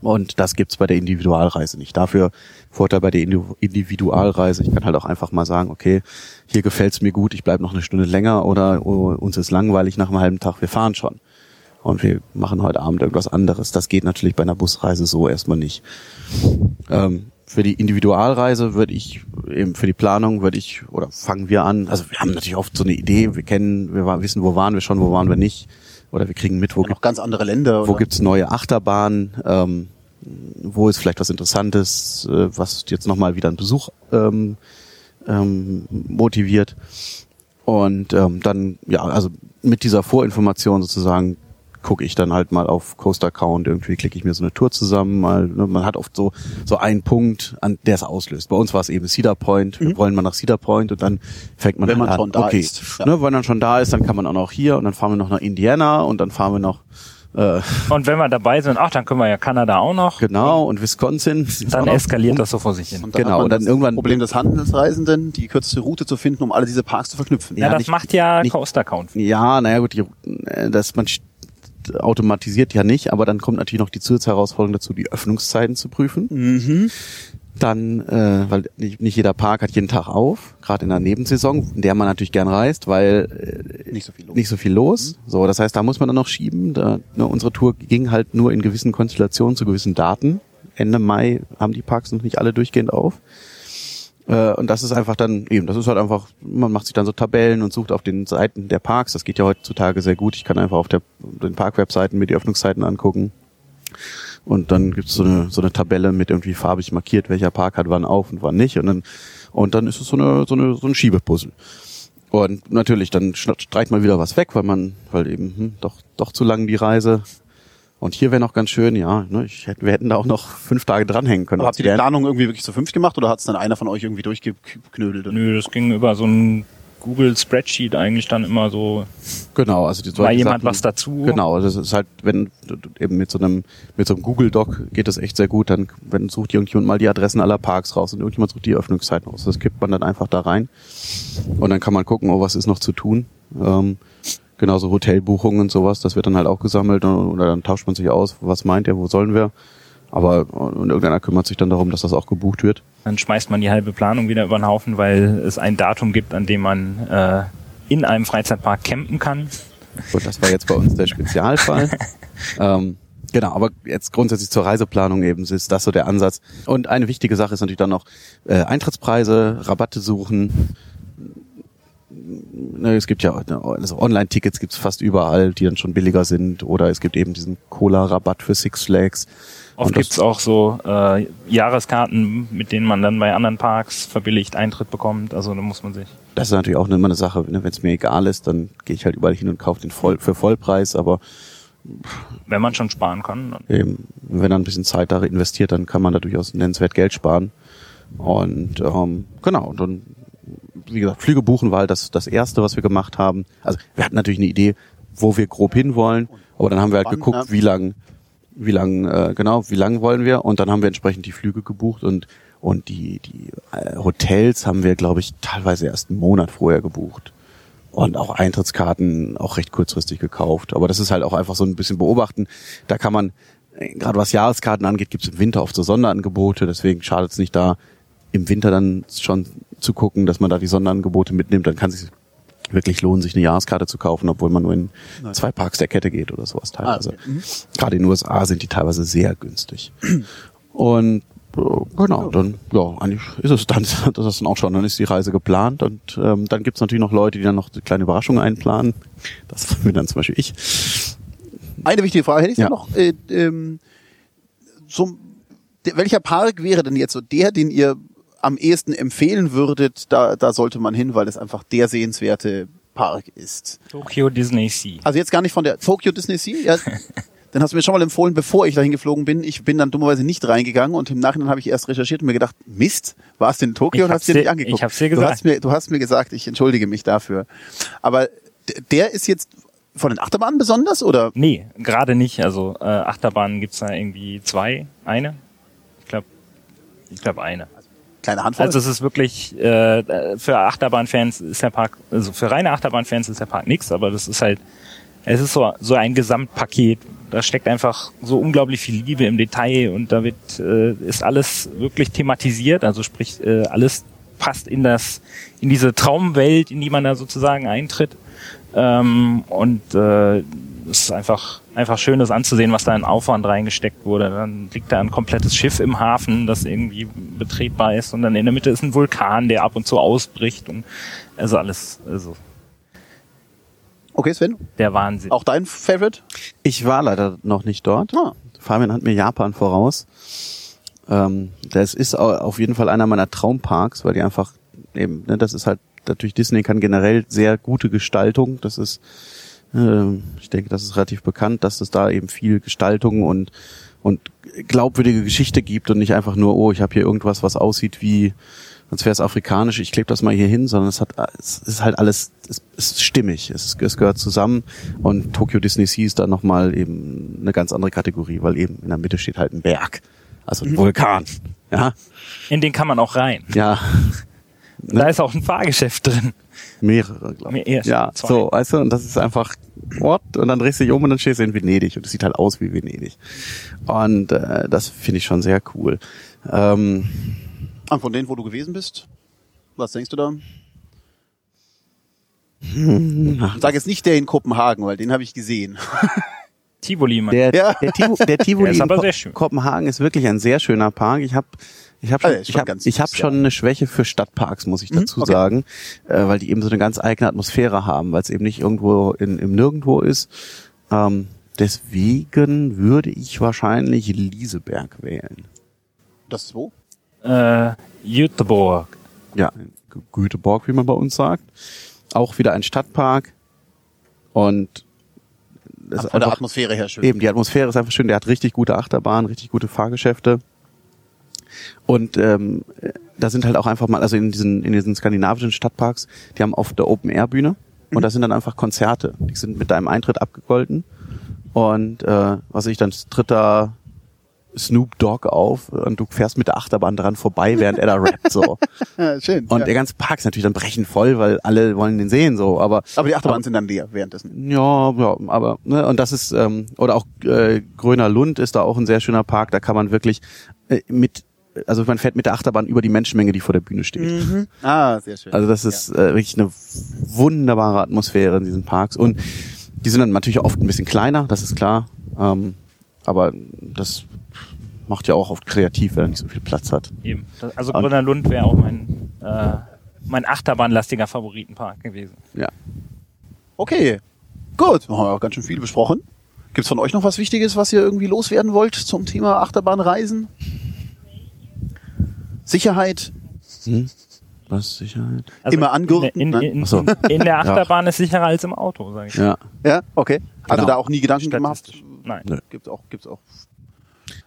Und das gibt's bei der Individualreise nicht. Dafür Vorteil bei der Individu- Individualreise, ich kann halt auch einfach mal sagen, okay, hier gefällt's mir gut, ich bleib noch eine Stunde länger oder oh, uns ist langweilig nach einem halben Tag, wir fahren schon. Und wir machen heute Abend irgendwas anderes. Das geht natürlich bei einer Busreise so erstmal nicht. Ähm, für die Individualreise würde ich, eben für die Planung würde ich, oder fangen wir an, also wir haben natürlich oft so eine Idee, wir kennen, wir wissen, wo waren wir schon, wo waren wir nicht. Oder wir kriegen mit, wo, noch ganz andere Länder. wo oder? gibt's neue Achterbahnen, ähm, wo ist vielleicht was Interessantes, äh, was jetzt nochmal wieder einen Besuch ähm, ähm, motiviert. Und ähm, dann, ja, also mit dieser Vorinformation sozusagen gucke ich dann halt mal auf Coast Account, irgendwie klicke ich mir so eine Tour zusammen, mal, ne, man hat oft so, so einen Punkt, an der es auslöst. Bei uns war es eben Cedar Point, wir wollen mal nach Cedar Point und dann fängt man Mhm. Wenn halt man an, schon da okay, ist, ja. ne, wenn man schon da ist, dann kann man auch noch hier und dann fahren wir noch nach Indiana und dann fahren wir noch äh, Und wenn wir dabei sind, ach, dann können wir ja Kanada auch noch. genau und Wisconsin. Dann eskaliert das so vor sich hin. Und dann Genau, und dann das irgendwann- Problem des Handelsreisenden, die kürzeste Route zu finden, um alle diese Parks zu verknüpfen. Ja, Ja, das nicht- macht ja nicht- Coast Account. Ja, naja gut, die, äh, das man automatisiert ja nicht, aber dann kommt natürlich noch die Zusatzherausforderung dazu, die Öffnungszeiten zu prüfen. Mhm. Dann, äh, weil nicht, nicht jeder Park hat jeden Tag auf, gerade in der Nebensaison, in der man natürlich gern reist, weil äh, Nicht so viel los. nicht so viel los. So, das heißt, da muss man dann noch schieben. Da, ne, unsere Tour ging halt nur in gewissen Konstellationen zu gewissen Daten. Ende Mai haben die Parks noch nicht alle durchgehend auf. Äh, und das ist einfach dann eben, das ist halt einfach, man macht sich dann so Tabellen und sucht auf den Seiten der Parks. Das geht ja heutzutage sehr gut. Ich kann einfach auf der, den Parkwebseiten mir die Öffnungszeiten angucken. Und dann gibt's so eine, so eine Tabelle mit irgendwie farbig markiert, welcher Park hat wann auf und wann nicht. Und dann, und dann ist es so eine, so eine, so ein Schiebepuzzle. Und natürlich, dann streicht man wieder was weg, weil man, weil eben hm, doch, doch zu lang die Reise. Und hier wäre noch ganz schön, ja, ne, ich hätte, wir hätten da auch noch fünf Tage dranhängen können. Aber habt ihr die Planung irgendwie wirklich zu fünft gemacht oder hat es dann einer von euch irgendwie durchgeknödelt? Nö, das ging über so ein Google Spreadsheet eigentlich dann immer so. Genau, also die War solche jemand was dazu? Genau, das ist halt, wenn eben mit so einem mit so einem Google Doc geht das echt sehr gut. Dann wenn sucht irgendjemand mal die Adressen aller Parks raus und irgendjemand sucht die Öffnungszeiten raus. Das kippt man dann einfach da rein und dann kann man gucken, oh, was ist noch zu tun. Ähm, genauso Hotelbuchungen und sowas, das wird dann halt auch gesammelt und- oder dann tauscht man sich aus, was meint ihr, wo sollen wir? Aber und irgendeiner kümmert sich dann darum, dass das auch gebucht wird. Dann schmeißt man die halbe Planung wieder über den Haufen, weil es ein Datum gibt, an dem man äh, in einem Freizeitpark campen kann. Und das war jetzt bei uns der Spezialfall. [laughs] ähm, genau, aber jetzt grundsätzlich zur Reiseplanung eben ist das so der Ansatz. Und eine wichtige Sache ist natürlich dann noch äh, Eintrittspreise, Rabatte suchen. Ne, Es gibt ja also Online-Tickets gibt's fast überall, die dann schon billiger sind. Oder es gibt eben diesen Cola-Rabatt für Six Flags. Oft gibt's auch so äh, Jahreskarten, mit denen man dann bei anderen Parks verbilligt Eintritt bekommt. Also da muss man sich. Das ist natürlich auch immer eine Sache. Ne? Wenn es mir egal ist, dann gehe ich halt überall hin und kaufe den voll, für Vollpreis. Aber Wenn man schon sparen kann. Dann. eben, wenn man ein bisschen Zeit da investiert, dann kann man da durchaus nennenswert Geld sparen. Und ähm, genau, und dann, wie gesagt, Flüge buchen war halt das, das Erste, was wir gemacht haben. Also wir hatten natürlich eine Idee, wo wir grob hinwollen, aber dann haben wir halt geguckt, wie lang, wie lang, äh, genau, wie lang wollen wir und dann haben wir entsprechend die Flüge gebucht und und die die äh, Hotels haben wir, glaube ich, teilweise erst einen Monat vorher gebucht und auch Eintrittskarten auch recht kurzfristig gekauft. Aber das ist halt auch einfach so ein bisschen beobachten. Da kann man, äh, gerade was Jahreskarten angeht, gibt es im Winter oft so Sonderangebote. Deswegen schadet es nicht da, im Winter dann schon zu gucken, dass man da die Sonderangebote mitnimmt. Dann kann sich wirklich lohnen, sich eine Jahreskarte zu kaufen, obwohl man nur in zwei Parks der Kette geht oder sowas teilweise. Ah, okay. Mhm. Gerade in den USA sind die teilweise sehr günstig. Und äh, genau, dann ja, eigentlich ist es dann [laughs] das ist dann auch schon, dann ist die Reise geplant und ähm, dann gibt's natürlich noch Leute, die dann noch eine kleine Überraschung einplanen. Das [laughs] bin dann zum Beispiel ich. Eine wichtige Frage hätte ich Ja. noch. Äh, ähm, zum, der, welcher Park wäre denn jetzt so der, den ihr am ehesten empfehlen würdet? Da, da sollte man hin, weil das einfach der sehenswerte Park ist. Tokyo Disney Sea. Also jetzt gar nicht von der Tokyo Disney Sea. Ja, [laughs] dann hast du mir schon mal empfohlen, bevor ich dahin geflogen bin. Ich bin dann dummerweise nicht reingegangen und im Nachhinein habe ich erst recherchiert und mir gedacht, Mist, war es denn in Tokio Ich und hast dir nicht angeguckt? ich hab's dir Du gesagt. hast mir, du hast mir gesagt, ich entschuldige mich dafür. Aber der ist jetzt von den Achterbahnen besonders oder? Nee, gerade nicht. Also äh, Achterbahnen gibt's da irgendwie zwei. Eine? Ich glaube, ich glaube eine. Kleine Handvoll. Also es ist wirklich äh, für Achterbahnfans ist der Park, also für reine Achterbahnfans ist der Park nix, aber das ist halt, es ist so so ein Gesamtpaket. Da steckt einfach so unglaublich viel Liebe im Detail und da wird äh, ist alles wirklich thematisiert. Also sprich äh, alles passt in das in diese Traumwelt, in die man da sozusagen eintritt. Ähm, und äh, es ist einfach einfach schön, das anzusehen, was da in Aufwand reingesteckt wurde. Dann liegt da ein komplettes Schiff im Hafen, das irgendwie betretbar ist, und dann in der Mitte ist ein Vulkan, der ab und zu ausbricht und also alles, also okay, Sven, der Wahnsinn. auch dein Favorite? Ich war leider noch nicht dort. Ah. Fabian hat mir Japan voraus. Ähm, das ist au- auf jeden Fall einer meiner Traumparks, weil die einfach eben, ne, das ist halt natürlich Disney kann generell sehr gute Gestaltung. Das ist, ich denke, das ist relativ bekannt, dass es da eben viel Gestaltung und und glaubwürdige Geschichte gibt und nicht einfach nur, oh, ich habe hier irgendwas, was aussieht wie, als wäre es afrikanisch, ich klebe das mal hier hin, sondern es hat, es ist halt alles, es, ist stimmig, es, es gehört zusammen und Tokyo Disney Sea ist dann nochmal eben eine ganz andere Kategorie, weil eben in der Mitte steht halt ein Berg, also ein Vulkan, ja, In den kann man auch rein. ja, Da ist auch ein Fahrgeschäft drin. Mehrere, glaube ich. Mehr- Ja, zwei. so, weißt du, und das ist einfach, what? Und dann drehst du dich um und dann stehst du in Venedig und es sieht halt aus wie Venedig. Und äh, das finde ich schon sehr cool. Ähm, Und von denen, wo du gewesen bist? Was denkst du da? Sag jetzt nicht der in Kopenhagen, weil den habe ich gesehen. Tivoli, man. Der, Ja. der, Tivo, der [laughs] Tivoli Der ist in Ko sehr schön. Kopenhagen ist wirklich ein sehr schöner Park. Ich habe ich hab Ah, schon, ist ich hab, ganz ich hab schon eine Schwäche für Stadtparks, muss ich dazu okay. sagen, äh, weil die eben so eine ganz eigene Atmosphäre haben, weil es eben nicht irgendwo in, im Nirgendwo ist. Ähm, deswegen würde ich wahrscheinlich Lieseberg wählen. Das ist wo? Äh, Göteborg. Ja, Göteborg, wie man bei uns sagt. Auch wieder ein Stadtpark. Und Von der einfach- Atmosphäre her schön. Eben, die Atmosphäre ist einfach schön. Der hat richtig gute Achterbahnen, richtig gute Fahrgeschäfte. Und ähm, da sind halt auch einfach mal, also in diesen, in diesen skandinavischen Stadtparks, die haben oft eine Open-Air-Bühne und da sind dann einfach Konzerte. Die sind mit deinem Eintritt abgegolten. Und äh, was ich, dann tritt da Snoop Dogg auf und du fährst mit der Achterbahn dran vorbei, während er da rappt. So. [laughs] Schön. Und ja. der ganze Park ist natürlich dann brechen voll, weil alle wollen den sehen. so. Aber Aber die Achterbahnen sind dann leer währenddessen. ja, ja, aber ne, und das ist ähm, oder auch äh, Gröner Lund ist da auch ein sehr schöner Park. Da kann man wirklich äh, mit, also man fährt mit der Achterbahn über die Menschenmenge, die vor der Bühne steht. Ah, sehr schön. Also das ist äh, wirklich eine wunderbare Atmosphäre in diesen Parks und die sind dann natürlich oft ein bisschen kleiner, das ist klar. Ähm, aber das macht ja auch oft kreativ, wenn er nicht so viel Platz hat. Eben. Das- Also Und- Grüner Lund wäre auch mein, äh, mein achterbahnlastiger Favoritenpark gewesen. Ja. Okay, gut. Wir haben ja auch ganz schön viel besprochen. Gibt's von euch noch was Wichtiges, was ihr irgendwie loswerden wollt zum Thema Achterbahnreisen? Sicherheit? Hm? Was Sicherheit? Immer angurten, In, in, in, so. in der [laughs] Achterbahn ist sicherer als im Auto, sage ich. Ja. Ja, okay. Also Genau. da auch nie Gedanken gemacht? Nein. Nö. Gibt's auch, gibt's auch.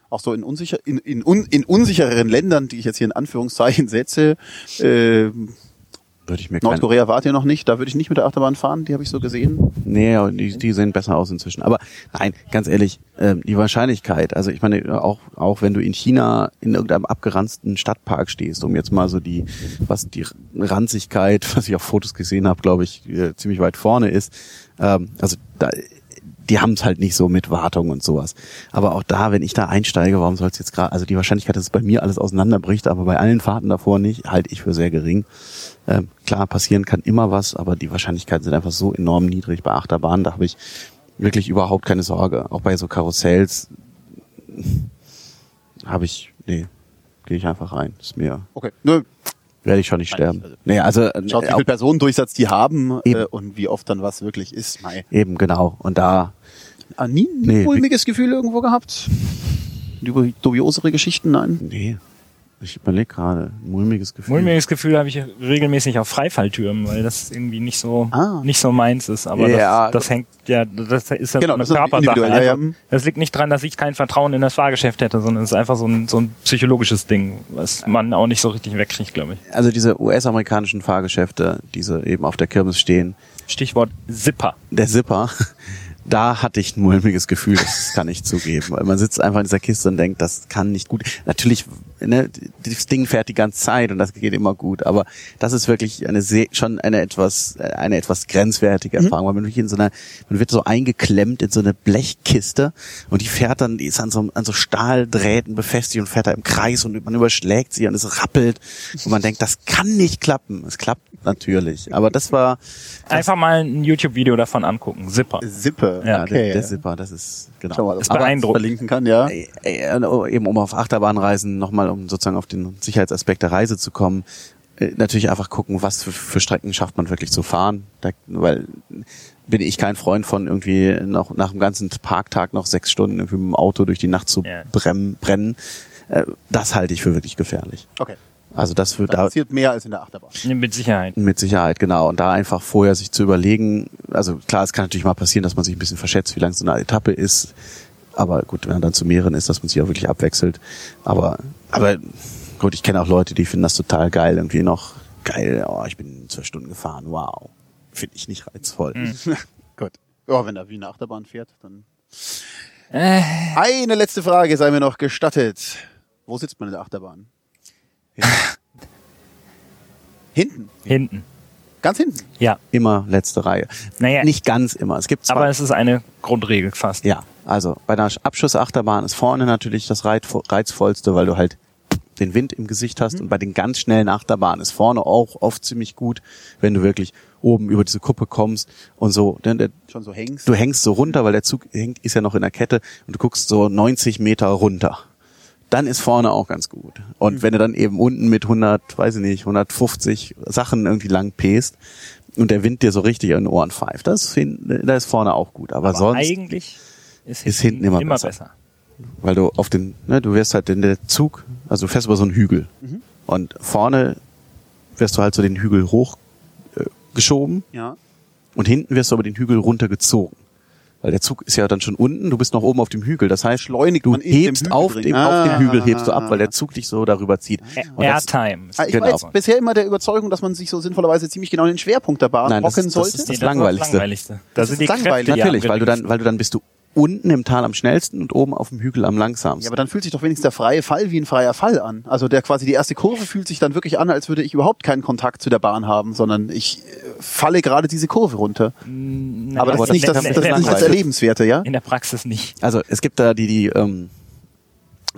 Auch so in, unsicher, in, in, un, in unsichereren Ländern, die ich jetzt hier in Anführungszeichen setze, äh, Würde ich mir Nordkorea wart ihr noch nicht, da würde ich nicht mit der Achterbahn fahren, die habe ich so gesehen. Nee, die, die sehen besser aus inzwischen. Aber nein, ganz ehrlich, ähm, die Wahrscheinlichkeit, also ich meine, auch, auch wenn du in China in irgendeinem abgeranzten Stadtpark stehst, um jetzt mal so die, was die Ranzigkeit, [laughs] was ich auf Fotos gesehen habe, glaube ich, äh, ziemlich weit vorne ist. Ähm, also da, die haben es halt nicht so mit Wartung und sowas. Aber auch da, wenn ich da einsteige, warum soll es jetzt gerade, also die Wahrscheinlichkeit, dass es bei mir alles auseinanderbricht, aber bei allen Fahrten davor nicht, halte ich für sehr gering. Ähm, klar, passieren kann immer was, aber die Wahrscheinlichkeiten sind einfach so enorm niedrig bei Achterbahnen, da habe ich wirklich überhaupt keine Sorge. Auch bei so Karussells habe ich, nee, gehe ich einfach rein. Ist mir, Okay. Nö, werde ich schon nicht sterben. also- Nee, also schaut, wie äh, viel Personendurchsatz die haben äh, und wie oft dann was wirklich ist. Mei. eben genau. Und da Ah, nie ein Nee, mulmiges Gefühl irgendwo gehabt? Dubi- Dubiosere Geschichten? Nein. Nee. Ich überlege gerade, ein mulmiges Gefühl. Mulmiges Gefühl habe ich regelmäßig auf Freifalltürmen, weil das irgendwie nicht so Ah. nicht so meins ist. Aber Ja, das, das hängt ja, das ist ja Genau, so eine Körpersache. ja, ja. Das liegt nicht dran, dass ich kein Vertrauen in das Fahrgeschäft hätte, sondern es ist einfach so ein, so ein psychologisches Ding, was man auch nicht so richtig wegkriegt, glaube ich. Also diese US-amerikanischen Fahrgeschäfte, diese eben auf der Kirmes stehen, Stichwort Zipper. der Zipper, da hatte ich ein mulmiges Gefühl, das kann ich zugeben. Weil man sitzt einfach in dieser Kiste und denkt, das kann nicht gut. Natürlich, ne, das Ding fährt die ganze Zeit und das geht immer gut, aber das ist wirklich eine sehr, schon eine etwas, eine etwas grenzwertige Erfahrung, weil man wirklich in so einer, man wird so eingeklemmt in so eine Blechkiste und die fährt dann, die ist an so, an so Stahldrähten befestigt und fährt da im Kreis und man überschlägt sie und es rappelt und man denkt, das kann nicht klappen. Es klappt natürlich, aber das war, Einfach mal ein YouTube-Video davon angucken. Zipper. Sippe. Ja, okay. der, der Zipper, das ist, genau. Schau mal, das beeindruckend. verlinken kann, ja. Äh, äh, eben um auf Achterbahnreisen nochmal, um sozusagen auf den Sicherheitsaspekt der Reise zu kommen, äh, natürlich einfach gucken, was für, für Strecken schafft man wirklich zu fahren. Da, weil bin ich kein Freund von irgendwie noch nach dem ganzen Parktag noch sechs Stunden irgendwie mit dem Auto durch die Nacht zu Ja. brennen. brennen. Äh, das halte ich für wirklich gefährlich. Okay. Also das wird Da da passiert mehr als in der Achterbahn. Mit Sicherheit. mit Sicherheit, genau. Und da einfach vorher sich zu überlegen, also klar, es kann natürlich mal passieren, dass man sich ein bisschen verschätzt, wie lang so eine Etappe ist. Aber gut, wenn man dann zu mehreren ist, dass man sich auch wirklich abwechselt. Aber, aber gut, ich kenne auch Leute, die finden das total geil, irgendwie noch geil, oh, ich bin zwölf Stunden gefahren, wow. Finde ich nicht reizvoll. [laughs] Gut. Ja, wenn er wie eine Achterbahn fährt, dann. Äh, Eine letzte Frage sei mir noch gestattet. Wo sitzt man in der Achterbahn? Hinten. hinten. Ganz hinten. Ja. Immer letzte Reihe. Naja. Nicht ganz immer. Es gibt zwar Aber es ist eine Grundregel fast. Ja, also bei einer Abschussachterbahn ist vorne natürlich das Reizvollste, weil du halt den Wind im Gesicht hast und bei den ganz schnellen Achterbahnen ist vorne auch oft ziemlich gut, wenn du wirklich oben über diese Kuppe kommst und so, denn der, Schon so hängst. du hängst so runter, weil der Zug hängt, ist ja noch in der Kette und du guckst so 90 Meter runter. Dann ist vorne auch ganz gut. Und wenn du dann eben unten mit 100, weiß ich nicht, 150 Sachen irgendwie lang pest und der Wind dir so richtig in den Ohren pfeift, das ist, da ist vorne auch gut. Aber, Aber sonst eigentlich ist, ist hinten immer besser. besser. weil du auf den, ne, du wirst halt in der Zug, also du fährst über so einen Hügel und vorne wirst du halt so den Hügel hoch äh, Ja. und hinten wirst du aber den Hügel runtergezogen. Weil der Zug ist ja dann schon unten, du bist noch oben auf dem Hügel. Das heißt, Schleunigt du dem hebst auf drin. dem, auf dem Ah. Hügel hebst du ab, weil der Zug dich so darüber zieht. Das- Airtime. Ah, Ich Genau. war jetzt bisher immer der Überzeugung, dass man sich so sinnvollerweise ziemlich genau in den Schwerpunkt der Bahn Nein, das- hocken das sollte. ist Nee, das Langweiligste. Langweiligste. Da Das sind ist die langweilig. Kräfte Natürlich, weil du dann, weil du dann bist du unten im Tal am schnellsten und oben auf dem Hügel am langsamsten. ja, aber dann fühlt sich doch wenigstens der freie Fall wie ein freier Fall an. Also der quasi die erste Kurve fühlt sich dann wirklich an, als würde ich überhaupt keinen Kontakt zu der Bahn haben, sondern ich äh, falle gerade diese Kurve runter. Na, Aber das ist nicht das, das, ist nicht das Praxis- Erlebenswerte, ja? In der Praxis nicht. Also es gibt da die, die ähm,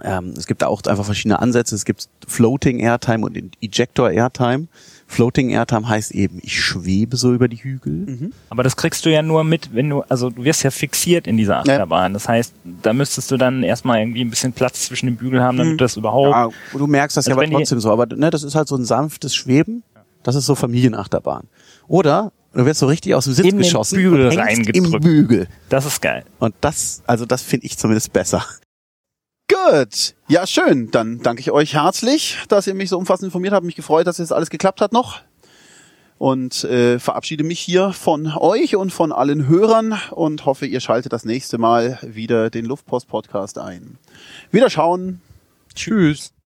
ähm, es gibt da auch einfach verschiedene Ansätze. Es gibt Floating Airtime und Ejector Airtime. Floating Airtime heißt eben, ich schwebe so über die Hügel. Aber das kriegst du ja nur mit, wenn du, also du wirst ja fixiert in dieser Achterbahn. Das heißt, da müsstest du dann erstmal irgendwie ein bisschen Platz zwischen den Bügeln haben, damit das überhaupt. Ja, du merkst das Also ja aber trotzdem so. Aber ne, das ist halt so ein sanftes Schweben. Das ist so Familienachterbahn. Oder du wirst so richtig aus dem Sitz In den geschossen Bügel und hängst im reingedrückt. Bügel. Das ist geil. Und das, also das finde ich zumindest besser. Gut. Ja, schön. Dann danke ich euch herzlich, dass ihr mich so umfassend informiert habt. Mich gefreut, dass jetzt alles geklappt hat noch. Und äh, verabschiede mich hier von euch und von allen Hörern und hoffe, ihr schaltet das nächste Mal wieder den Luftpost-Podcast ein. Wiederschauen. Tschüss.